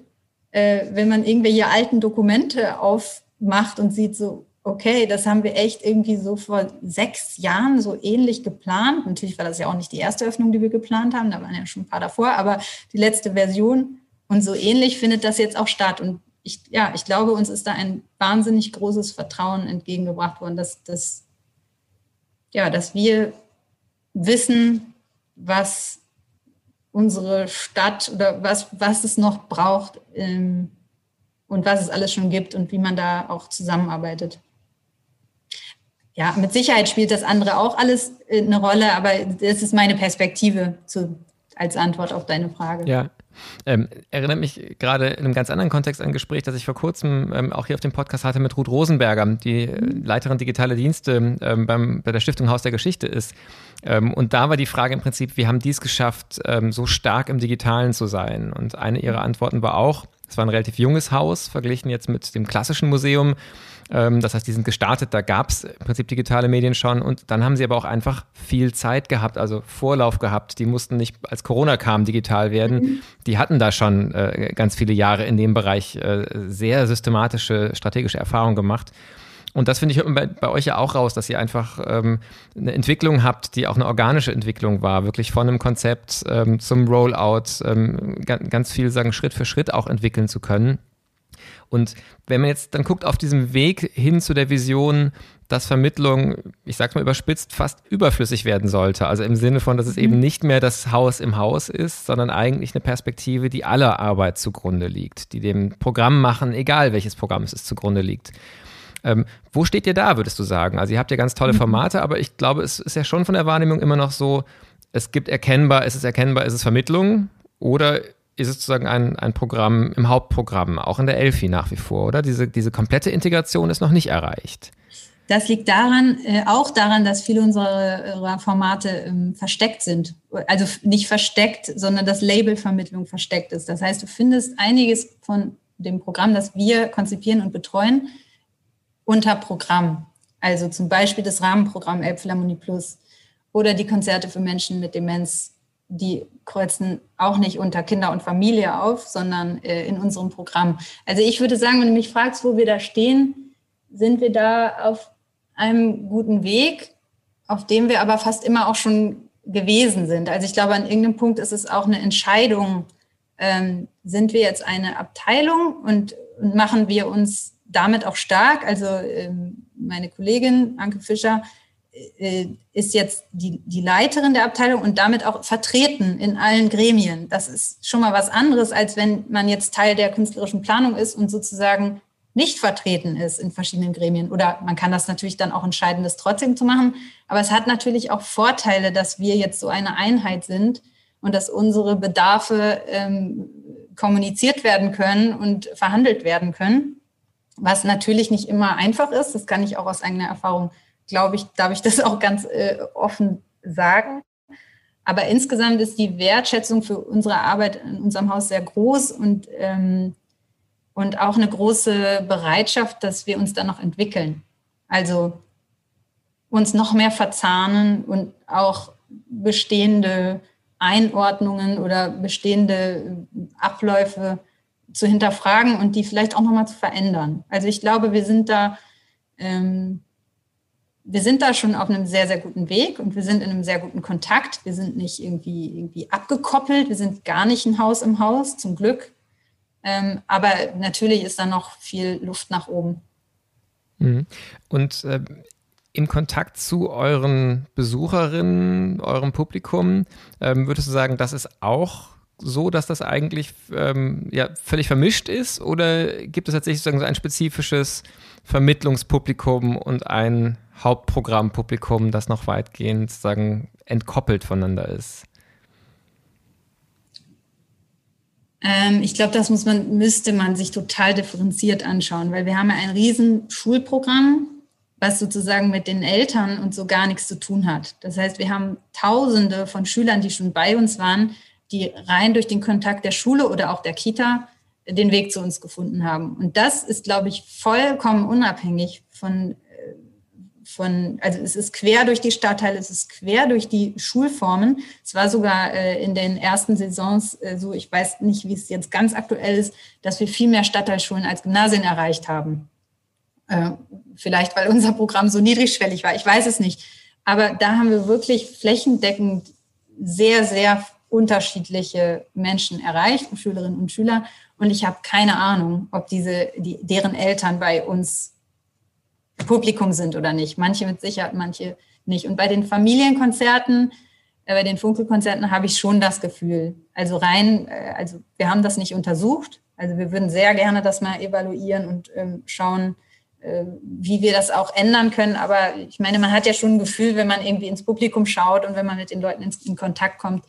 äh, wenn man irgendwelche alten Dokumente aufmacht und sieht so, okay, das haben wir echt irgendwie so vor sechs Jahren so ähnlich geplant. Natürlich war das ja auch nicht die erste Öffnung, die wir geplant haben, da waren ja schon ein paar davor, aber die letzte Version und so ähnlich findet das jetzt auch statt. Und ich, ja, ich glaube, uns ist da ein wahnsinnig großes Vertrauen entgegengebracht worden, dass, dass, ja, dass wir wissen, was unsere Stadt oder was, was es noch braucht ähm, und was es alles schon gibt und wie man da auch zusammenarbeitet. Ja, mit Sicherheit spielt das andere auch alles äh, eine Rolle, aber das ist meine Perspektive zu, als Antwort auf deine Frage. Ja, ähm, erinnert mich gerade in einem ganz anderen Kontext an ein Gespräch, das ich vor kurzem ähm, auch hier auf dem Podcast hatte mit Ruth Rosenberger, die äh, Leiterin digitale Dienste ähm, beim, bei der Stiftung Haus der Geschichte ist. Ähm, und da war die Frage im Prinzip, wie haben die es geschafft, ähm, so stark im Digitalen zu sein? Und eine ihrer Antworten war auch, es war ein relativ junges Haus, verglichen jetzt mit dem klassischen Museum. Ähm, das heißt, die sind gestartet, da gab es im Prinzip digitale Medien schon und dann haben sie aber auch einfach viel Zeit gehabt, also Vorlauf gehabt. Die mussten nicht, als Corona kam, digital werden. Mhm. Die hatten da schon äh, ganz viele Jahre in dem Bereich äh, sehr systematische, strategische Erfahrungen gemacht. Und das finde ich bei, bei, euch ja auch raus, dass ihr einfach ähm, eine Entwicklung habt, die auch eine organische Entwicklung war, wirklich von einem Konzept ähm, zum Rollout, ähm, ganz, ganz viel sagen, Schritt für Schritt auch entwickeln zu können. Und wenn man jetzt dann guckt auf diesem Weg hin zu der Vision, dass Vermittlung, ich sag's mal überspitzt, fast überflüssig werden sollte. Also im Sinne von, dass es mhm. eben nicht mehr das Haus im Haus ist, sondern eigentlich eine Perspektive, die aller Arbeit zugrunde liegt, die dem Programm machen, egal welches Programm es ist, zugrunde liegt. Ähm, wo steht ihr da, würdest du sagen? Also ihr habt ja ganz tolle mhm. Formate, aber ich glaube, es ist ja schon von der Wahrnehmung immer noch so, es gibt erkennbar, es ist erkennbar, es ist Vermittlung oder ist es sozusagen ein, ein Programm im Hauptprogramm, auch in der Elfi nach wie vor, oder? Diese, diese komplette Integration ist noch nicht erreicht. Das liegt daran, äh, auch daran, dass viele unserer Formate ähm, versteckt sind. Also nicht versteckt, sondern das Label Vermittlung versteckt ist. Das heißt, du findest einiges von dem Programm, das wir konzipieren und betreuen, unter Programm. Also zum Beispiel das Rahmenprogramm Elbphilharmonie Plus oder die Konzerte für Menschen mit Demenz die kreuzen auch nicht unter Kinder und Familie auf, sondern äh, in unserem Programm. Also ich würde sagen, wenn du mich fragst, wo wir da stehen, sind wir da auf einem guten Weg, auf dem wir aber fast immer auch schon gewesen sind. Also ich glaube, an irgendeinem Punkt ist es auch eine Entscheidung, ähm, sind wir jetzt eine Abteilung und, und, machen wir uns damit auch stark. Also ähm, meine Kollegin Anke Fischer ist jetzt die, die Leiterin der Abteilung und damit auch vertreten in allen Gremien. Das ist schon mal was anderes, als wenn man jetzt Teil der künstlerischen Planung ist und sozusagen nicht vertreten ist in verschiedenen Gremien. Oder man kann das natürlich dann auch entscheiden, das trotzdem zu machen. Aber es hat natürlich auch Vorteile, dass wir jetzt so eine Einheit sind und dass unsere Bedarfe ähm, kommuniziert werden können und verhandelt werden können. Was natürlich nicht immer einfach ist. Das kann ich auch aus eigener Erfahrung glaube ich, darf ich das auch ganz äh, offen sagen. Aber insgesamt ist die Wertschätzung für unsere Arbeit in unserem Haus sehr groß und, ähm, und auch eine große Bereitschaft, dass wir uns dann noch entwickeln. Also uns noch mehr verzahnen und auch bestehende Einordnungen oder bestehende Abläufe zu hinterfragen und die vielleicht auch nochmal zu verändern. Also ich glaube, wir sind da, ähm, wir sind da schon auf einem sehr, sehr guten Weg und wir sind in einem sehr guten Kontakt. Wir sind nicht irgendwie, irgendwie abgekoppelt, wir sind gar nicht ein Haus im Haus, zum Glück. Ähm, aber natürlich ist da noch viel Luft nach oben. Mhm. Und äh, im Kontakt zu euren Besucherinnen, eurem Publikum, ähm, würdest du sagen, das ist auch so, dass das eigentlich ähm, ja, völlig vermischt ist? Oder gibt es tatsächlich sozusagen so ein spezifisches Vermittlungspublikum und ein Hauptprogrammpublikum, das noch weitgehend sozusagen entkoppelt voneinander ist? Ähm, ich glaube, das muss man, müsste man sich total differenziert anschauen, weil wir haben ja ein riesen Schulprogramm, was sozusagen mit den Eltern und so gar nichts zu tun hat. Das heißt, wir haben Tausende von Schülern, die schon bei uns waren, die rein durch den Kontakt der Schule oder auch der Kita den Weg zu uns gefunden haben. Und das ist, glaube ich, vollkommen unabhängig von, von, also es ist quer durch die Stadtteile, es ist quer durch die Schulformen. Es war sogar äh, in den ersten Saisons äh, so, ich weiß nicht, wie es jetzt ganz aktuell ist, dass wir viel mehr Stadtteilschulen als Gymnasien erreicht haben. Äh, vielleicht, weil unser Programm so niedrigschwellig war, ich weiß es nicht. Aber da haben wir wirklich flächendeckend sehr, sehr unterschiedliche Menschen erreicht, Schülerinnen und Schüler. Und ich habe keine Ahnung, ob diese, die, deren Eltern bei uns Publikum sind oder nicht. Manche mit Sicherheit, manche nicht. Und bei den Familienkonzerten, äh, bei den Funkelkonzerten habe ich schon das Gefühl. Also rein, äh, also wir haben das nicht untersucht. Also wir würden sehr gerne das mal evaluieren und ähm, schauen, äh, wie wir das auch ändern können. Aber ich meine, man hat ja schon ein Gefühl, wenn man irgendwie ins Publikum schaut und wenn man mit den Leuten in Kontakt kommt.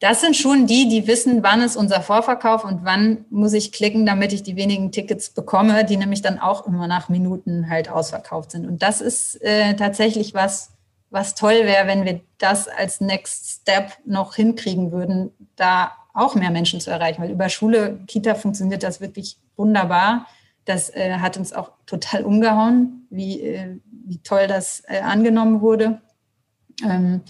Das sind schon die, die wissen, wann ist unser Vorverkauf und wann muss ich klicken, damit ich die wenigen Tickets bekomme, die nämlich dann auch immer nach Minuten halt ausverkauft sind. Und das ist äh, tatsächlich was, was toll wäre, wenn wir das als Next Step noch hinkriegen würden, da auch mehr Menschen zu erreichen. Weil über Schule, Kita funktioniert das wirklich wunderbar. Das äh, hat uns auch total umgehauen, wie, äh, wie toll das äh, angenommen wurde. Ähm,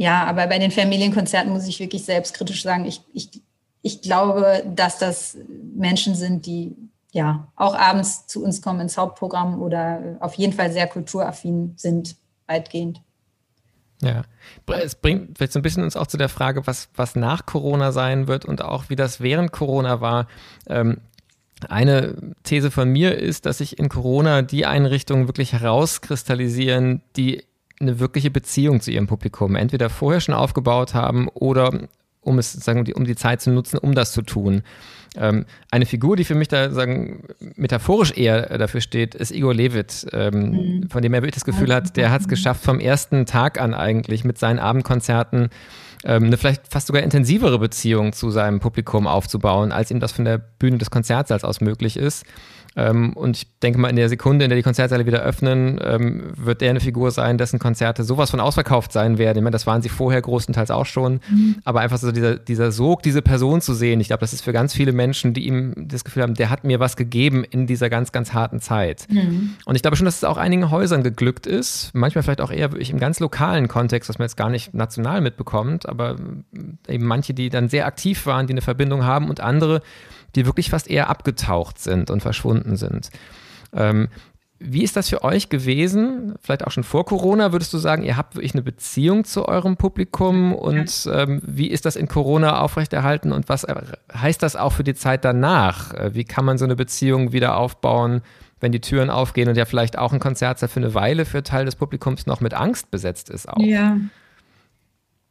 ja, aber bei den Familienkonzerten muss ich wirklich selbstkritisch sagen, ich, ich, ich glaube, dass das Menschen sind, die ja auch abends zu uns kommen ins Hauptprogramm oder auf jeden Fall sehr kulturaffin sind, weitgehend. Ja, es bringt vielleicht so ein bisschen uns auch zu der Frage, was, was nach Corona sein wird und auch wie das während Corona war. Ähm, eine These von mir ist, dass sich in Corona die Einrichtungen wirklich herauskristallisieren, die eine wirkliche Beziehung zu ihrem Publikum entweder vorher schon aufgebaut haben oder um es sagen, um die Zeit zu nutzen, um das zu tun. Ähm, eine Figur, die für mich da sagen, metaphorisch eher dafür steht, ist Igor Levit, ähm, mhm. von dem er wirklich das Gefühl hat, der hat es geschafft, vom ersten Tag an eigentlich mit seinen Abendkonzerten ähm, eine vielleicht fast sogar intensivere Beziehung zu seinem Publikum aufzubauen, als ihm das von der Bühne des Konzertsaals aus möglich ist. Ähm, und ich denke mal, in der Sekunde, in der die Konzertsäle wieder öffnen, ähm, wird der eine Figur sein, dessen Konzerte sowas von ausverkauft sein werden. Ich meine, das waren sie vorher großenteils auch schon. Mhm. Aber einfach so dieser, dieser Sog, diese Person zu sehen, ich glaube, das ist für ganz viele Menschen, die ihm das Gefühl haben, der hat mir was gegeben in dieser ganz, ganz harten Zeit. Mhm. Und ich glaube schon, dass es auch einigen Häusern geglückt ist. Manchmal vielleicht auch eher wirklich im ganz lokalen Kontext, was man jetzt gar nicht national mitbekommt, aber eben manche, die dann sehr aktiv waren, die eine Verbindung haben und andere, die wirklich fast eher abgetaucht sind und verschwunden sind. Ähm, wie ist das für euch gewesen? Vielleicht auch schon vor Corona, würdest du sagen, ihr habt wirklich eine Beziehung zu eurem Publikum und ähm, wie ist das in Corona aufrechterhalten und was heißt das auch für die Zeit danach? Äh, wie kann man so eine Beziehung wieder aufbauen, wenn die Türen aufgehen und ja vielleicht auch ein Konzert für eine Weile für Teil des Publikums noch mit Angst besetzt ist auch? Ja.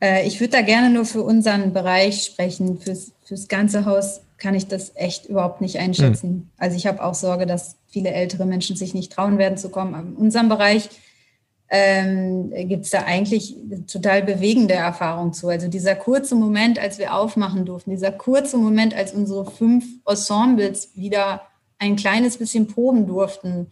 Äh, ich würde da gerne nur für unseren Bereich sprechen, fürs, fürs ganze Haus kann ich das echt überhaupt nicht einschätzen. Mhm. Also ich habe auch Sorge, dass viele ältere Menschen sich nicht trauen werden zu kommen. Aber in unserem Bereich ähm, gibt es da eigentlich total bewegende Erfahrungen zu. Also dieser kurze Moment, als wir aufmachen durften, dieser kurze Moment, als unsere fünf Ensembles wieder ein kleines bisschen proben durften.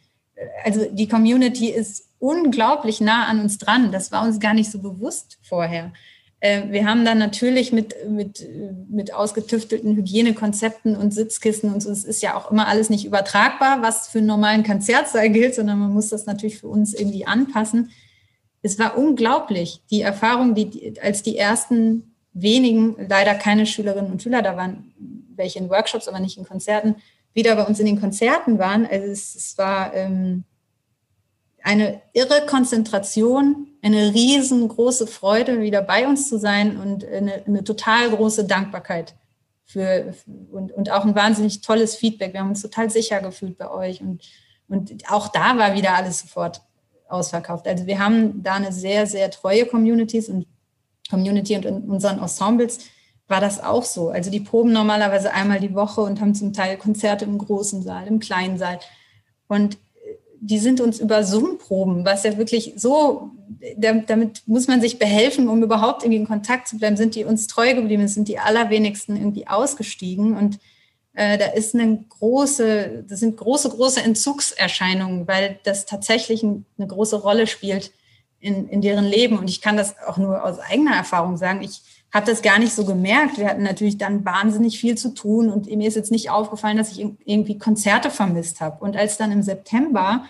Also die Community ist unglaublich nah an uns dran. Das war uns gar nicht so bewusst vorher. Äh, wir haben dann natürlich mit, mit, mit ausgetüftelten Hygienekonzepten und Sitzkissen und so, es ist ja auch immer alles nicht übertragbar, was für einen normalen Konzertsaal gilt, sondern man muss das natürlich für uns irgendwie anpassen. Es war unglaublich, die Erfahrung, die, als die ersten wenigen, leider keine Schülerinnen und Schüler, da waren welche in Workshops, aber nicht in Konzerten, wieder bei uns in den Konzerten waren. Also es, es war ähm, eine irre Konzentration, eine riesengroße Freude, wieder bei uns zu sein und eine, eine total große Dankbarkeit für, und, und auch ein wahnsinnig tolles Feedback. Wir haben uns total sicher gefühlt bei euch und, und auch da war wieder alles sofort ausverkauft. Also wir haben da eine sehr, sehr treue Communities und Community und in unseren Ensembles war das auch so. Also die proben normalerweise einmal die Woche und haben zum Teil Konzerte im großen Saal, im kleinen Saal. Und die sind uns über Zoom-Proben, was ja wirklich so, damit muss man sich behelfen, um überhaupt irgendwie in Kontakt zu bleiben, sind die uns treu geblieben, sind die allerwenigsten irgendwie ausgestiegen und äh, da ist eine große, das sind große, große Entzugserscheinungen, weil das tatsächlich eine große Rolle spielt in, in deren Leben und ich kann das auch nur aus eigener Erfahrung sagen. Ich habe das gar nicht so gemerkt. Wir hatten natürlich dann wahnsinnig viel zu tun und mir ist jetzt nicht aufgefallen, dass ich irgendwie Konzerte vermisst habe. Und als dann im September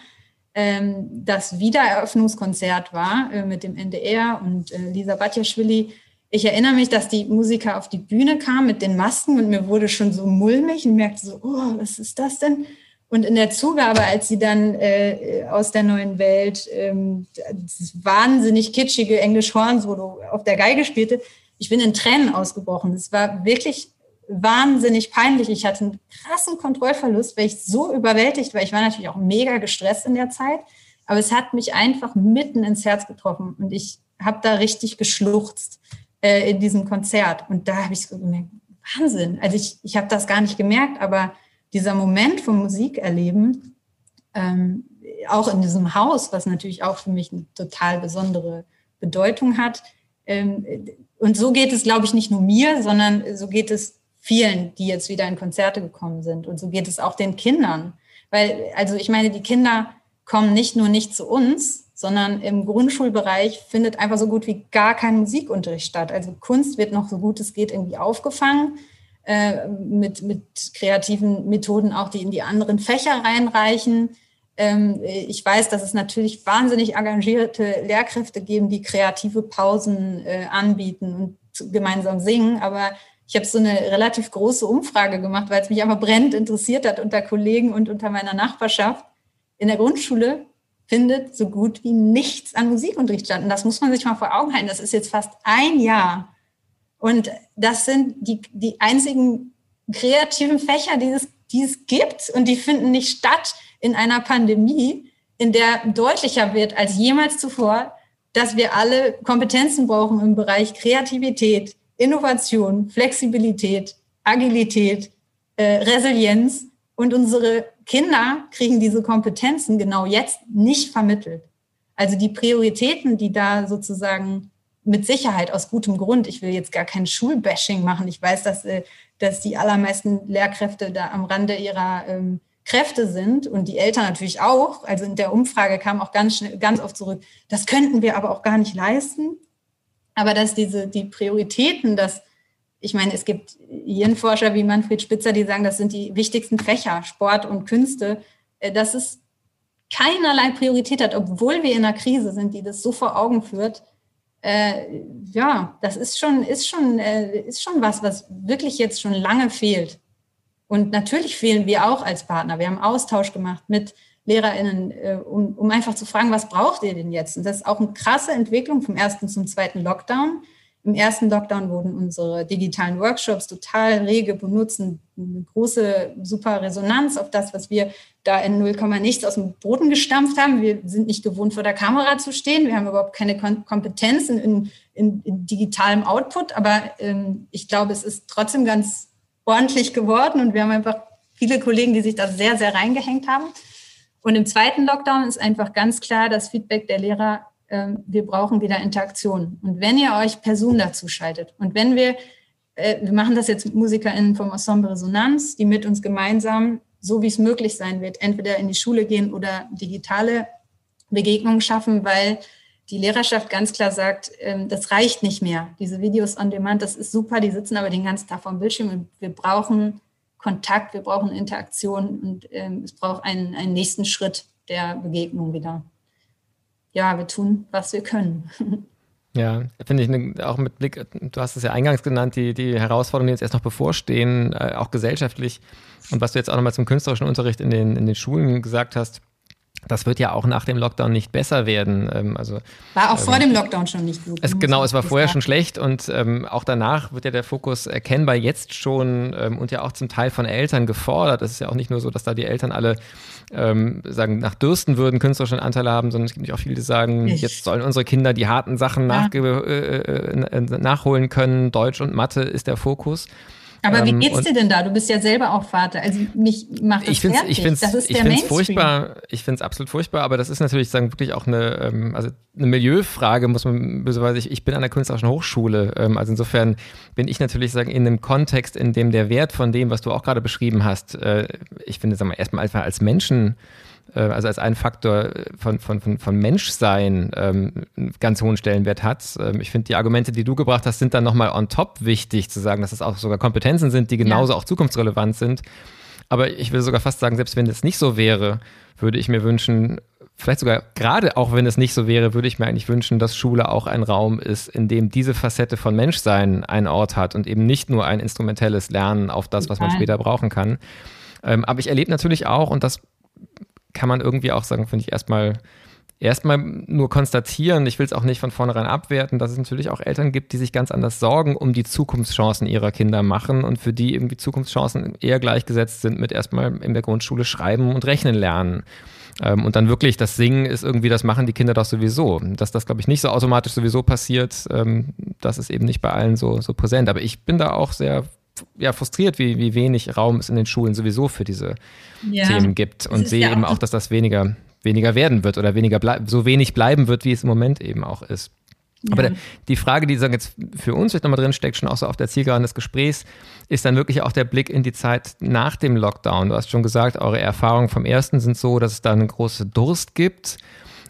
ähm, das Wiedereröffnungskonzert war äh, mit dem NDR und äh, Lisa Batjaschwili, ich erinnere mich, dass die Musiker auf die Bühne kamen mit den Masken und mir wurde schon so mulmig und merkte so, oh, was ist das denn? Und in der Zugabe, als sie dann äh, aus der neuen Welt ähm, das wahnsinnig kitschige Englisch-Horn-Solo auf der Geige spielte, ich bin in Tränen ausgebrochen. Es war wirklich wahnsinnig peinlich. Ich hatte einen krassen Kontrollverlust, weil ich so überwältigt war. Ich war natürlich auch mega gestresst in der Zeit, aber es hat mich einfach mitten ins Herz getroffen und ich habe da richtig geschluchzt äh, in diesem Konzert. Und da habe ich so gemerkt, Wahnsinn. Also ich, ich habe das gar nicht gemerkt, aber dieser Moment vom Musikerleben, ähm, auch in diesem Haus, was natürlich auch für mich eine total besondere Bedeutung hat, und so geht es, glaube ich, nicht nur mir, sondern so geht es vielen, die jetzt wieder in Konzerte gekommen sind. Und so geht es auch den Kindern. Weil, also ich meine, die Kinder kommen nicht nur nicht zu uns, sondern im Grundschulbereich findet einfach so gut wie gar kein Musikunterricht statt. Also Kunst wird noch so gut es geht irgendwie aufgefangen äh, mit, mit kreativen Methoden auch, die in die anderen Fächer reinreichen. Ähm, ich weiß, dass es natürlich wahnsinnig engagierte Lehrkräfte geben, die kreative Pausen äh, anbieten und gemeinsam singen. Aber ich habe so eine relativ große Umfrage gemacht, weil es mich einfach brennend interessiert hat unter Kollegen und unter meiner Nachbarschaft. In der Grundschule findet so gut wie nichts an Musikunterricht statt. Und das muss man sich mal vor Augen halten. Das ist jetzt fast ein Jahr. Und das sind die, die einzigen kreativen Fächer, die es, die es gibt. Und die finden nicht statt in einer Pandemie, in der deutlicher wird als jemals zuvor, dass wir alle Kompetenzen brauchen im Bereich Kreativität, Innovation, Flexibilität, Agilität, äh, Resilienz. Und unsere Kinder kriegen diese Kompetenzen genau jetzt nicht vermittelt. Also die Prioritäten, die da sozusagen mit Sicherheit aus gutem Grund, ich will jetzt gar kein Schulbashing machen. Ich weiß, dass, äh, dass die allermeisten Lehrkräfte da am Rande ihrer ähm, Kräfte sind und die Eltern natürlich auch. Also in der Umfrage kam auch ganz schnell, ganz oft zurück, das könnten wir aber auch gar nicht leisten. Aber dass diese, die Prioritäten, dass, ich meine, es gibt Hirnforscher wie Manfred Spitzer, die sagen, das sind die wichtigsten Fächer, Sport und Künste, äh, dass es keinerlei Priorität hat, obwohl wir in einer Krise sind, die das so vor Augen führt. Äh, ja, das ist schon, ist schon, äh, ist schon was, was wirklich jetzt schon lange fehlt. Und natürlich fehlen wir auch als Partner. Wir haben Austausch gemacht mit LehrerInnen, äh, um, um einfach zu fragen, was braucht ihr denn jetzt? Und das ist auch eine krasse Entwicklung vom ersten zum zweiten Lockdown. Im ersten Lockdown wurden unsere digitalen Workshops total rege benutzt, eine große, super Resonanz auf das, was wir da in 0, nichts aus dem Boden gestampft haben. Wir sind nicht gewohnt, vor der Kamera zu stehen. Wir haben überhaupt keine Kompetenzen in, in, in digitalem Output. Aber ähm, ich glaube, es ist trotzdem ganz ordentlich geworden und wir haben einfach viele Kollegen, die sich da sehr, sehr reingehängt haben. Und im zweiten Lockdown ist einfach ganz klar das Feedback der Lehrer, äh, wir brauchen wieder Interaktion. Und wenn ihr euch per Zoom dazu schaltet und wenn wir, äh, wir machen das jetzt mit MusikerInnen vom Ensemble Resonanz, die mit uns gemeinsam, so wie es möglich sein wird, entweder in die Schule gehen oder digitale Begegnungen schaffen, weil die Lehrerschaft ganz klar sagt, ähm, das reicht nicht mehr. Diese Videos on Demand, das ist super, die sitzen aber den ganzen Tag vom Bildschirm und wir brauchen Kontakt, wir brauchen Interaktion und ähm, es braucht einen, einen nächsten Schritt der Begegnung wieder. Ja, wir tun, was wir können. Ja, finde ich auch mit Blick, du hast es ja eingangs genannt, die, die Herausforderungen, die jetzt erst noch bevorstehen, äh, auch gesellschaftlich. Und was du jetzt auch nochmal zum künstlerischen Unterricht in den, in den Schulen gesagt hast, das wird ja auch nach dem Lockdown nicht besser werden. Ähm, also, war auch ähm, vor dem Lockdown schon nicht gut. Es, genau, es war vorher schon schlecht und ähm, auch danach wird ja der Fokus erkennbar jetzt schon ähm, und ja auch zum Teil von Eltern gefordert. Es ist ja auch nicht nur so, dass da die Eltern alle ähm, sagen, nach Dürsten würden künstlerischen Anteil haben, sondern es gibt auch viele, die sagen, ich. jetzt sollen unsere Kinder die harten Sachen ja. nach, äh, äh, nachholen können. Deutsch und Mathe ist der Fokus. Aber wie ähm, geht's dir denn da? Du bist ja selber auch Vater. Also mich macht das ich find's, fertig. Ich find's, das ist ich der find's furchtbar. Ich finde es absolut furchtbar, aber das ist natürlich sagen wirklich auch eine, ähm, also eine Milieufrage, muss man böseweise. Ich, ich bin an der Künstlerischen Hochschule. Ähm, also insofern bin ich natürlich sagen in einem Kontext, in dem der Wert von dem, was du auch gerade beschrieben hast, äh, ich finde, sagen wir erstmal einfach als Menschen also als ein Faktor von, von, von, von Menschsein ähm, einen ganz hohen Stellenwert hat. Ähm, ich finde, die Argumente, die du gebracht hast, sind dann nochmal on top wichtig, zu sagen, dass das auch sogar Kompetenzen sind, die genauso ja. auch zukunftsrelevant sind. Aber ich will sogar fast sagen, selbst wenn das nicht so wäre, würde ich mir wünschen, vielleicht sogar gerade auch wenn es nicht so wäre, würde ich mir eigentlich wünschen, dass Schule auch ein Raum ist, in dem diese Facette von Menschsein einen Ort hat und eben nicht nur ein instrumentelles Lernen auf das, was man später brauchen kann. Ähm, aber ich erlebe natürlich auch, und das kann man irgendwie auch sagen, finde ich erstmal erstmal nur konstatieren, ich will es auch nicht von vornherein abwerten, dass es natürlich auch Eltern gibt, die sich ganz anders Sorgen um die Zukunftschancen ihrer Kinder machen und für die irgendwie Zukunftschancen eher gleichgesetzt sind mit erstmal in der Grundschule schreiben und rechnen lernen. Ähm, und dann wirklich das Singen ist irgendwie, das machen die Kinder doch sowieso. Dass das, glaube ich, nicht so automatisch sowieso passiert, ähm, das ist eben nicht bei allen so, so präsent. Aber ich bin da auch sehr ja, frustriert, wie, wie wenig Raum es in den Schulen sowieso für diese ja. Themen gibt und sehe ja eben auch, dass das weniger, weniger werden wird oder weniger so wenig bleiben wird, wie es im Moment eben auch ist. Ja. Aber die Frage, die sagen jetzt für uns jetzt nochmal drin steckt, schon auch so auf der Zielgeraden des Gesprächs, ist dann wirklich auch der Blick in die Zeit nach dem Lockdown. Du hast schon gesagt, eure Erfahrungen vom ersten sind so, dass es da eine große Durst gibt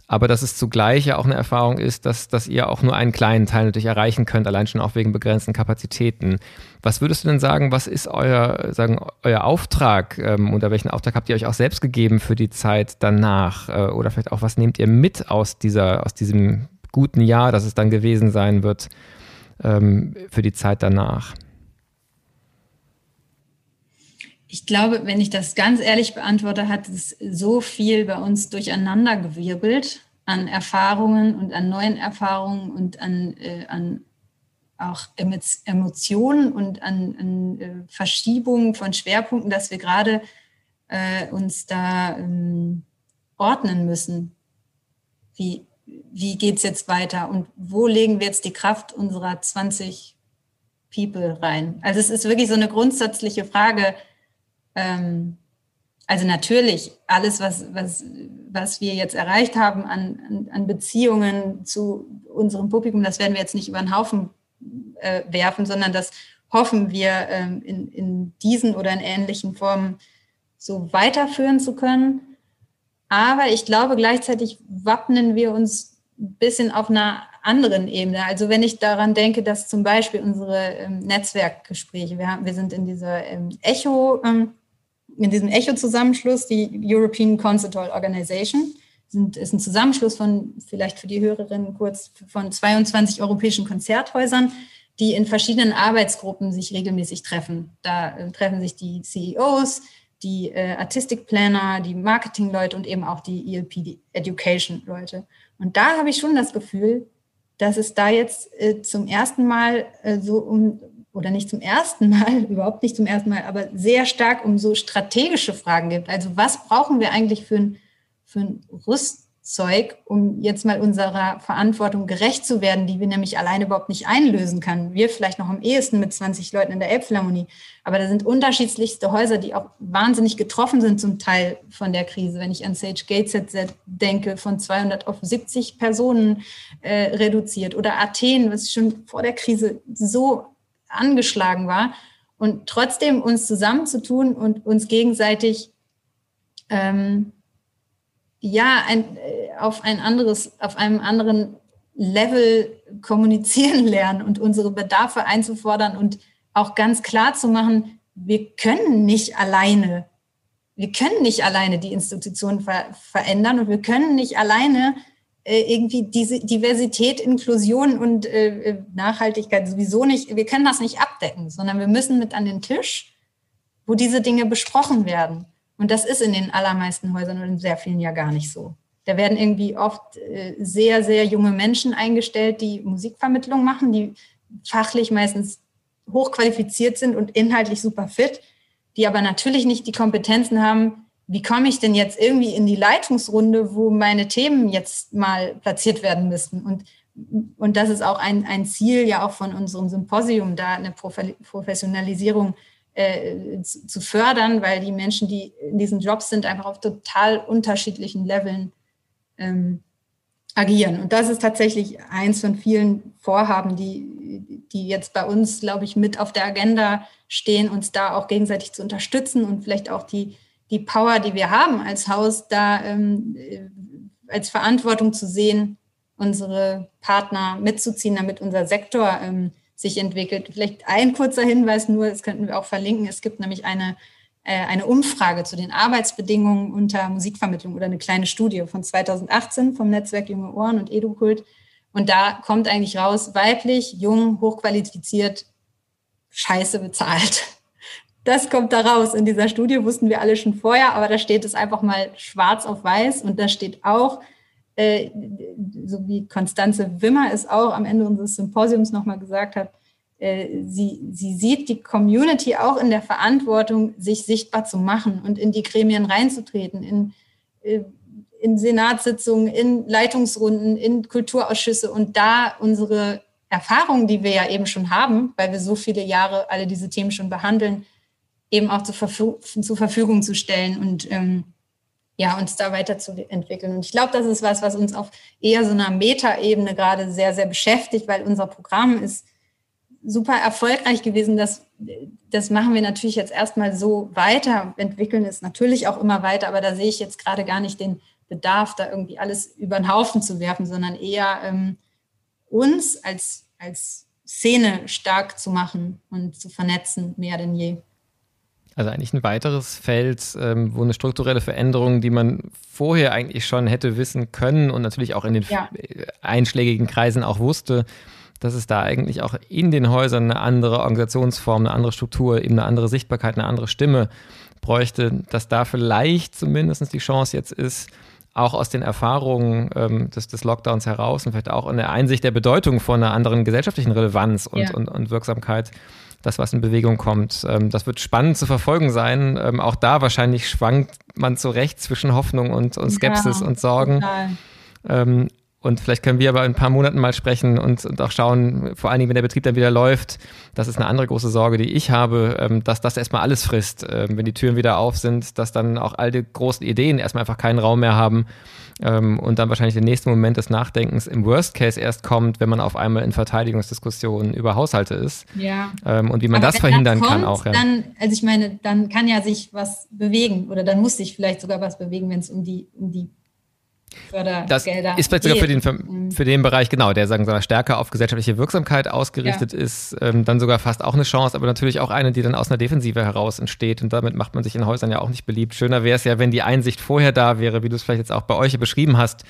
aber dass es zugleich ja auch eine Erfahrung ist, dass, dass ihr auch nur einen kleinen Teil natürlich erreichen könnt, allein schon auch wegen begrenzten Kapazitäten. Was würdest du denn sagen, was ist euer, sagen, euer Auftrag ähm, oder welchen Auftrag habt ihr euch auch selbst gegeben für die Zeit danach? Äh, oder vielleicht auch, was nehmt ihr mit aus, dieser, aus diesem guten Jahr, das es dann gewesen sein wird, ähm, für die Zeit danach? Ich glaube, wenn ich das ganz ehrlich beantworte, hat es so viel bei uns durcheinander gewirbelt an Erfahrungen und an neuen Erfahrungen und an, äh, an auch Emotionen und an, an äh, Verschiebungen von Schwerpunkten, dass wir gerade äh, uns da ähm, ordnen müssen. Wie, wie geht es jetzt weiter und wo legen wir jetzt die Kraft unserer 20 People rein? Also es ist wirklich so eine grundsätzliche Frage, ähm, also natürlich, alles, was, was, was wir jetzt erreicht haben an, an, Beziehungen zu unserem Publikum, das werden wir jetzt nicht über den Haufen äh, werfen, sondern das hoffen wir ähm, in, in diesen oder in ähnlichen Formen so weiterführen zu können. Aber ich glaube, gleichzeitig wappnen wir uns ein bisschen auf einer anderen Ebene. Also wenn ich daran denke, dass zum Beispiel unsere ähm, Netzwerkgespräche, wir, haben, wir sind in dieser ähm, Echo- ähm, in diesem ECHO-Zusammenschluss, die European Concert Hall Organization, sind, ist ein Zusammenschluss von, vielleicht für die Hörerinnen kurz, von 22 europäischen Konzerthäusern, die in verschiedenen Arbeitsgruppen sich regelmäßig treffen. Da äh, treffen sich die CEOs, die äh, Artistic Planner, die Marketing-Leute und eben auch die ELP, die Education-Leute. Und da habe ich schon das Gefühl, dass es da jetzt äh, zum ersten Mal äh, so um, oder nicht zum ersten Mal, überhaupt nicht zum ersten Mal, aber sehr stark um so strategische Fragen gibt. Also was brauchen wir eigentlich für ein, für ein Rüstzeug, um jetzt mal unserer Verantwortung gerecht zu werden, die wir nämlich alleine überhaupt nicht einlösen können. Wir vielleicht noch am ehesten mit 20 Leuten in der Elbphilharmonie, aber da sind unterschiedlichste Häuser, die auch wahnsinnig getroffen sind zum Teil von der Krise. Wenn ich an Sage Gateshead denke, von 200 auf 70 Personen äh, reduziert oder Athen, was schon vor der Krise so angeschlagen war. Und trotzdem uns zusammenzutun und uns gegenseitig ähm, ja, ein, auf ein anderes, auf einem anderen Level kommunizieren lernen und unsere Bedarfe einzufordern und auch ganz klar zu machen, wir können nicht alleine, wir können nicht alleine die Institutionen ver verändern und wir können nicht alleine äh, irgendwie diese Diversität, Inklusion und äh, Nachhaltigkeit sowieso nicht, wir können das nicht abdecken, sondern wir müssen mit an den Tisch, wo diese Dinge besprochen werden. Und das ist in den allermeisten Häusern und in sehr vielen ja gar nicht so. Da werden irgendwie oft äh, sehr, sehr junge Menschen eingestellt, die Musikvermittlung machen, die fachlich meistens hochqualifiziert sind und inhaltlich super fit, die aber natürlich nicht die Kompetenzen haben, wie komme ich denn jetzt irgendwie in die Leitungsrunde, wo meine Themen jetzt mal platziert werden müssten? Und, und das ist auch ein, ein Ziel ja auch von unserem Symposium, da eine Professionalisierung äh, zu, zu, fördern, weil die Menschen, die in diesen Jobs sind, einfach auf total unterschiedlichen Leveln ähm, agieren. Und das ist tatsächlich eins von vielen Vorhaben, die, die jetzt bei uns, glaube ich, mit auf der Agenda stehen, uns da auch gegenseitig zu unterstützen und vielleicht auch die, die Power, die wir haben als Haus, da ähm, äh, als Verantwortung zu sehen, unsere Partner mitzuziehen, damit unser Sektor ähm, sich entwickelt. Vielleicht ein kurzer Hinweis nur, das könnten wir auch verlinken. Es gibt nämlich eine, äh, eine Umfrage zu den Arbeitsbedingungen unter Musikvermittlung oder eine kleine Studie von 2018 vom Netzwerk Junge Ohren und EduKult. Und da kommt eigentlich raus, weiblich, jung, hochqualifiziert, scheiße bezahlt. Das kommt da raus. In dieser Studie wussten wir alle schon vorher, aber da steht es einfach mal schwarz auf weiß und da steht auch, äh, so wie Konstanze Wimmer es auch am Ende unseres Symposiums nochmal gesagt hat, äh, sie, sie sieht die Community auch in der Verantwortung, sich sichtbar zu machen und in die Gremien reinzutreten, in, äh, in Senatssitzungen, in Leitungsrunden, in Kulturausschüsse und da unsere Erfahrungen, die wir ja eben schon haben, weil wir so viele Jahre alle diese Themen schon behandeln, eben auch zur, Verfügung, zur Verfügung zu stellen und ähm, ja, uns da weiterzuentwickeln. Und ich glaube, das ist was, was uns auf eher so einer Metaebene gerade sehr, sehr beschäftigt, weil unser Programm ist super erfolgreich gewesen. Das, das machen wir natürlich jetzt erstmal so weiter, entwickeln es natürlich auch immer weiter, aber da sehe ich jetzt gerade gar nicht den Bedarf, da irgendwie alles über den Haufen zu werfen, sondern eher ähm, uns als, als Szene stark zu machen und zu vernetzen, mehr denn je. Also eigentlich ein weiteres Feld, ähm, wo eine strukturelle Veränderung, die man vorher eigentlich schon hätte wissen können und natürlich auch in den ja. einschlägigen Kreisen auch wusste, dass es da eigentlich auch in den Häusern eine andere Organisationsform, eine andere Struktur, eben eine andere Sichtbarkeit, eine andere Stimme bräuchte, dass da vielleicht zumindest die Chance jetzt ist, auch aus den Erfahrungen ähm, des, des, Lockdowns heraus und vielleicht auch in der Einsicht der Bedeutung von einer anderen gesellschaftlichen Relevanz und, ja. und, und Wirksamkeit das, was in Bewegung kommt. Ähm, das wird spannend zu verfolgen sein. Ähm, auch da wahrscheinlich schwankt man zurecht zwischen Hoffnung und, und Skepsis ja, und Sorgen. Ähm, und vielleicht können wir aber in ein paar Monaten mal sprechen und, und, auch schauen, vor allen Dingen, wenn der Betrieb dann wieder läuft, das ist eine andere große Sorge, die ich habe, ähm, dass das erstmal alles frisst, ähm, wenn die Türen wieder auf sind, dass dann auch all die großen Ideen erstmal einfach keinen Raum mehr haben ähm, und dann wahrscheinlich der nächste Moment des Nachdenkens im Worst Case erst kommt, wenn man auf einmal in Verteidigungsdiskussionen über Haushalte ist. Ja. Und wie man Aber das verhindern das kommt, kann auch. Ja. Dann, also ich meine, dann kann ja sich was bewegen oder dann muss sich vielleicht sogar was bewegen, wenn es um die, um die das ist vielleicht sogar für den, für, mhm. für, den Bereich, genau, der sagen wir stärker auf gesellschaftliche Wirksamkeit ausgerichtet ja. ist, ähm, dann sogar fast auch eine Chance, aber natürlich auch eine, die dann aus einer Defensive heraus entsteht und damit macht man sich in Häusern ja auch nicht beliebt. Schöner wäre es ja, wenn die Einsicht vorher da wäre, wie du es vielleicht jetzt auch bei euch beschrieben hast,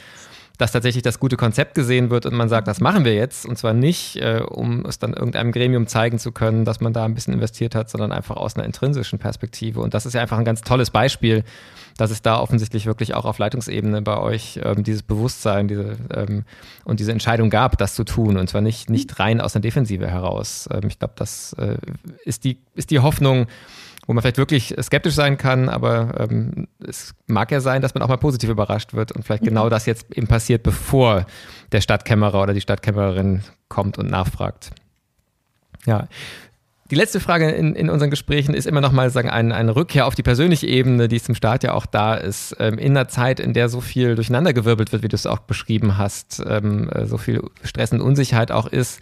dass tatsächlich das gute Konzept gesehen wird und man sagt, das machen wir jetzt. Und zwar nicht, äh, um es dann irgendeinem Gremium zeigen zu können, dass man da ein bisschen investiert hat, sondern einfach aus einer intrinsischen Perspektive. Und das ist ja einfach ein ganz tolles Beispiel, dass es da offensichtlich wirklich auch auf Leitungsebene bei euch ähm, dieses Bewusstsein diese, ähm, und diese Entscheidung gab, das zu tun. Und zwar nicht, nicht rein aus der Defensive heraus. Ähm, ich glaube, das äh, ist, die, ist die Hoffnung, wo man vielleicht wirklich skeptisch sein kann, aber ähm, es mag ja sein, dass man auch mal positiv überrascht wird und vielleicht genau mhm. das jetzt eben passiert, bevor der Stadtkämmerer oder die Stadtkämmererin kommt und nachfragt. Ja, die letzte Frage in, in unseren Gesprächen ist immer noch mal sagen, ein, eine Rückkehr auf die persönliche Ebene, die zum Start ja auch da ist. Ähm, in einer Zeit, in der so viel durcheinandergewirbelt wird, wie du es auch beschrieben hast, ähm, äh, so viel Stress und Unsicherheit auch ist.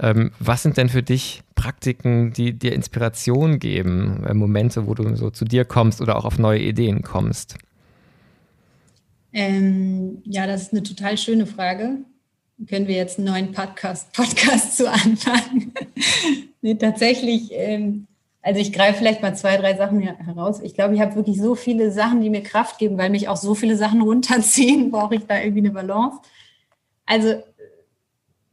Ähm, was sind denn für dich Praktiken, die dir Inspiration geben, äh, Momente, wo du so zu dir kommst oder auch auf neue Ideen kommst? Ähm, ja, das ist eine total schöne Frage. Können wir jetzt einen neuen Podcast, Podcast zu anfangen? nee, tatsächlich, ähm, also ich greife vielleicht mal zwei, drei Sachen heraus. Ich glaube, ich habe wirklich so viele Sachen, die mir Kraft geben, weil mich auch so viele Sachen runterziehen, brauche ich da irgendwie eine Balance. Also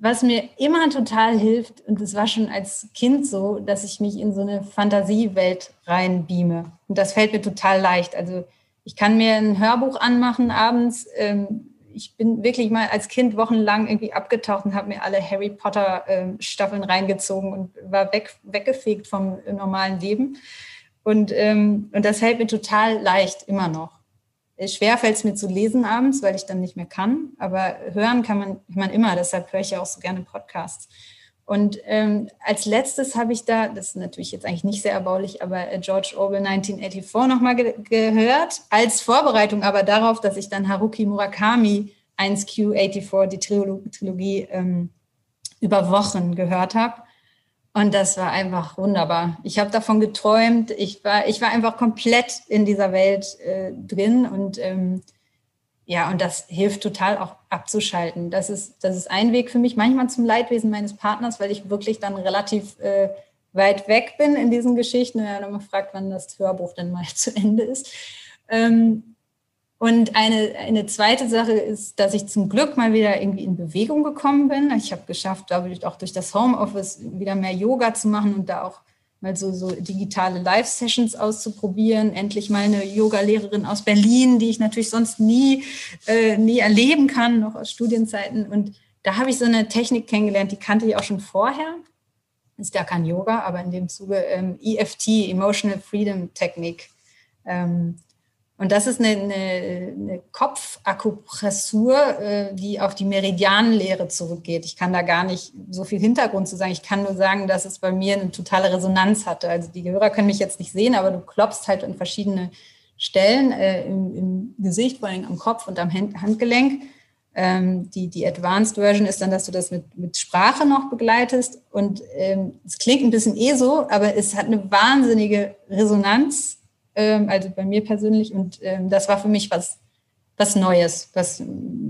was mir immer total hilft, und das war schon als Kind so, dass ich mich in so eine Fantasiewelt reinbeame. Und das fällt mir total leicht. Also ich kann mir ein Hörbuch anmachen abends. Ähm, ich bin wirklich mal als Kind wochenlang irgendwie abgetaucht und habe mir alle Harry Potter ähm, Staffeln reingezogen und war weg, weggefegt vom normalen Leben. Und, ähm, und das fällt mir total leicht, immer noch. Schwer fällt es mir zu lesen abends, weil ich dann nicht mehr kann. Aber hören kann man, man immer. Deshalb höre ich ja auch so gerne Podcasts. Und ähm, als letztes habe ich da, das ist natürlich jetzt eigentlich nicht sehr erbaulich, aber äh, George Orwell 1984 nochmal ge gehört, als Vorbereitung aber darauf, dass ich dann Haruki Murakami 1Q84, die Trilogie, Trilogie ähm, über Wochen gehört habe. Und das war einfach wunderbar. Ich habe davon geträumt. Ich war, ich war einfach komplett in dieser Welt äh, drin und ähm, ja, und das hilft total auch abzuschalten. Das ist, das ist ein Weg für mich, manchmal zum Leidwesen meines Partners, weil ich wirklich dann relativ äh, weit weg bin in diesen Geschichten. Er dann immer fragt, wann das Hörbuch denn mal zu Ende ist. Ähm, und eine, eine zweite Sache ist, dass ich zum Glück mal wieder irgendwie in Bewegung gekommen bin. Ich habe geschafft, glaube ich, auch durch das Homeoffice wieder mehr Yoga zu machen und da auch mal so, so digitale Live-Sessions auszuprobieren. Endlich mal eine Yoga-Lehrerin aus Berlin, die ich natürlich sonst nie, äh, nie erleben kann, noch aus Studienzeiten. Und da habe ich so eine Technik kennengelernt, die kannte ich auch schon vorher. Ist ja kein Yoga, aber in dem Zuge ähm, EFT, Emotional Freedom Technik. Ähm, und das ist eine, eine, eine Kopfakupressur, äh, die auf die Meridianlehre zurückgeht. Ich kann da gar nicht so viel Hintergrund zu sagen. Ich kann nur sagen, dass es bei mir eine totale Resonanz hatte. Also die Hörer können mich jetzt nicht sehen, aber du klopfst halt an verschiedene Stellen äh, im, im, Gesicht, vor allem am Kopf und am Hand, Handgelenk. Ähm, die, die Advanced Version ist dann, dass du das mit, mit Sprache noch begleitest. Und ähm, es klingt ein bisschen eh so, aber es hat eine wahnsinnige Resonanz ähm, also bei mir persönlich. Und ähm, das war für mich was, was Neues, was,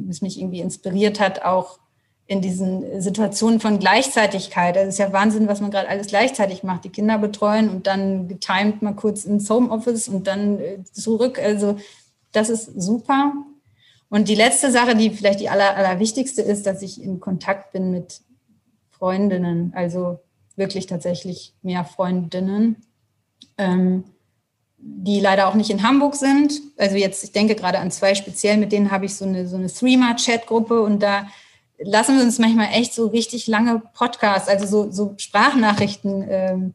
was mich irgendwie inspiriert hat, auch in diesen Situationen von Gleichzeitigkeit. Es ist ja Wahnsinn, was man gerade alles gleichzeitig macht. Die Kinder betreuen und dann getimed mal kurz ins Homeoffice und dann äh, zurück. Also das ist super. Und die letzte Sache, die vielleicht die aller, allerwichtigste ist, dass ich in Kontakt bin mit Freundinnen, also wirklich tatsächlich mehr Freundinnen. Ähm, die leider auch nicht in Hamburg sind. Also jetzt, ich denke gerade an zwei speziell, mit denen habe ich so eine, so eine Threema-Chat-Gruppe und da lassen wir uns manchmal echt so richtig lange Podcasts, also so, so Sprachnachrichten, ähm,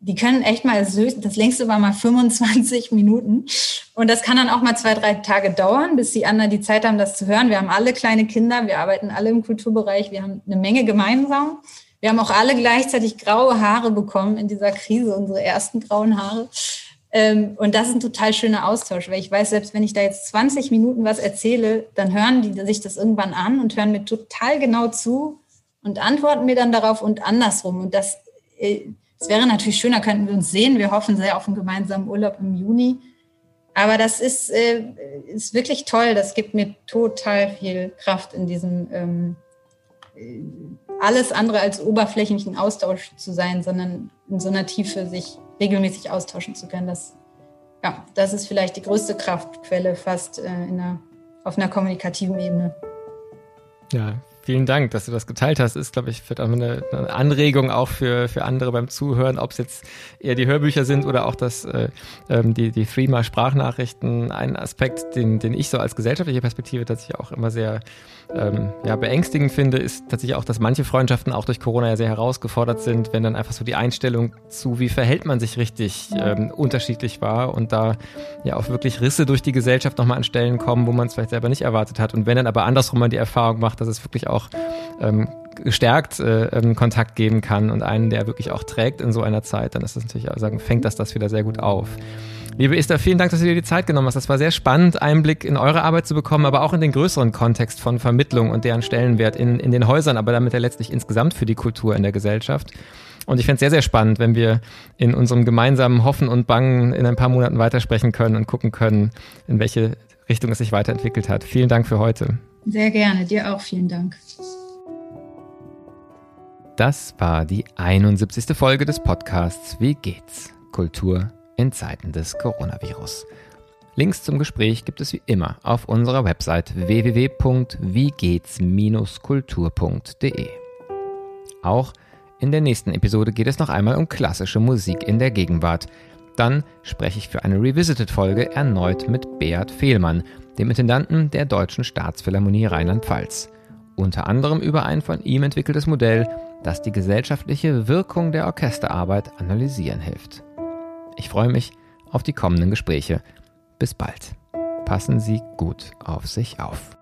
die können echt mal, das längste war mal 25 Minuten. Und das kann dann auch mal zwei, drei Tage dauern, bis die anderen die Zeit haben, das zu hören. Wir haben alle kleine Kinder, wir arbeiten alle im Kulturbereich, wir haben eine Menge gemeinsam. Wir haben auch alle gleichzeitig graue Haare bekommen in dieser Krise, unsere ersten grauen Haare. Ähm, und das ist ein total schöner Austausch, weil ich weiß, selbst wenn ich da jetzt 20 Minuten was erzähle, dann hören die sich das irgendwann an und hören mir total genau zu und antworten mir dann darauf und andersrum. Und das, äh, es wäre natürlich schöner, könnten wir uns sehen. Wir hoffen sehr auf einen gemeinsamen Urlaub im Juni. Aber das ist, äh, ist wirklich toll. Das gibt mir total viel Kraft in diesem ähm, äh, alles andere als oberflächlichen Austausch zu sein, sondern in so einer Tiefe sich regelmäßig austauschen zu können. Das, ja, das ist vielleicht die größte Kraftquelle fast äh, einer, auf einer kommunikativen Ebene. Ja, Vielen Dank, dass du das geteilt hast. Ist, glaube ich, auch eine, eine, Anregung auch für, für andere beim Zuhören, ob es jetzt eher die Hörbücher sind oder auch das, äh, ähm, die, die Threema-Sprachnachrichten. Ein Aspekt, den, den ich so als gesellschaftliche Perspektive tatsächlich auch immer sehr ähm, ja, beängstigend finde, ist tatsächlich auch, dass manche Freundschaften auch durch Corona ja sehr herausgefordert sind, wenn dann einfach so die Einstellung zu, wie verhält man sich richtig, ähm, unterschiedlich war und da ja auch wirklich Risse durch die Gesellschaft nochmal an Stellen kommen, wo man es vielleicht selber nicht erwartet hat. Und wenn dann aber andersrum man die Erfahrung macht, dass es wirklich auch ähm, gestärkt äh, ähm, Kontakt geben kann und einen, der wirklich auch trägt in so einer Zeit, dann ist das natürlich, auch sagen, fängt das das wieder sehr gut auf. Liebe Esther, vielen Dank, dass du dir die Zeit genommen hast. Das war sehr spannend, Einblick in eure Arbeit zu bekommen, aber auch in den größeren Kontext von Vermittlung und deren Stellenwert in, in den Häusern, aber damit ja letztlich insgesamt für die Kultur in der Gesellschaft. Und ich fände es sehr, sehr spannend, wenn wir in unserem gemeinsamen Hoffen und Bangen in ein paar Monaten weitersprechen können und gucken können, in welche Richtung es sich weiterentwickelt hat. Vielen Dank für heute. Sehr gerne, dir auch vielen Dank. Das war die 71. Folge des Podcasts Wie geht's? Kultur in Zeiten des Coronavirus. Links zum Gespräch gibt es wie immer auf unserer Website www.wiegehts-kultur.de. Auch in der nächsten Episode geht es noch einmal um klassische Musik in der Gegenwart. Dann spreche ich für eine Revisited-Folge erneut mit Beat Fehlmann, dem Intendanten der Deutschen Staatsphilharmonie Rheinland-Pfalz. Unter anderem über ein von ihm entwickeltes Modell, das die gesellschaftliche Wirkung der Orchesterarbeit analysieren hilft. Ich freue mich auf die kommenden Gespräche. Bis bald. Passen Sie gut auf sich auf.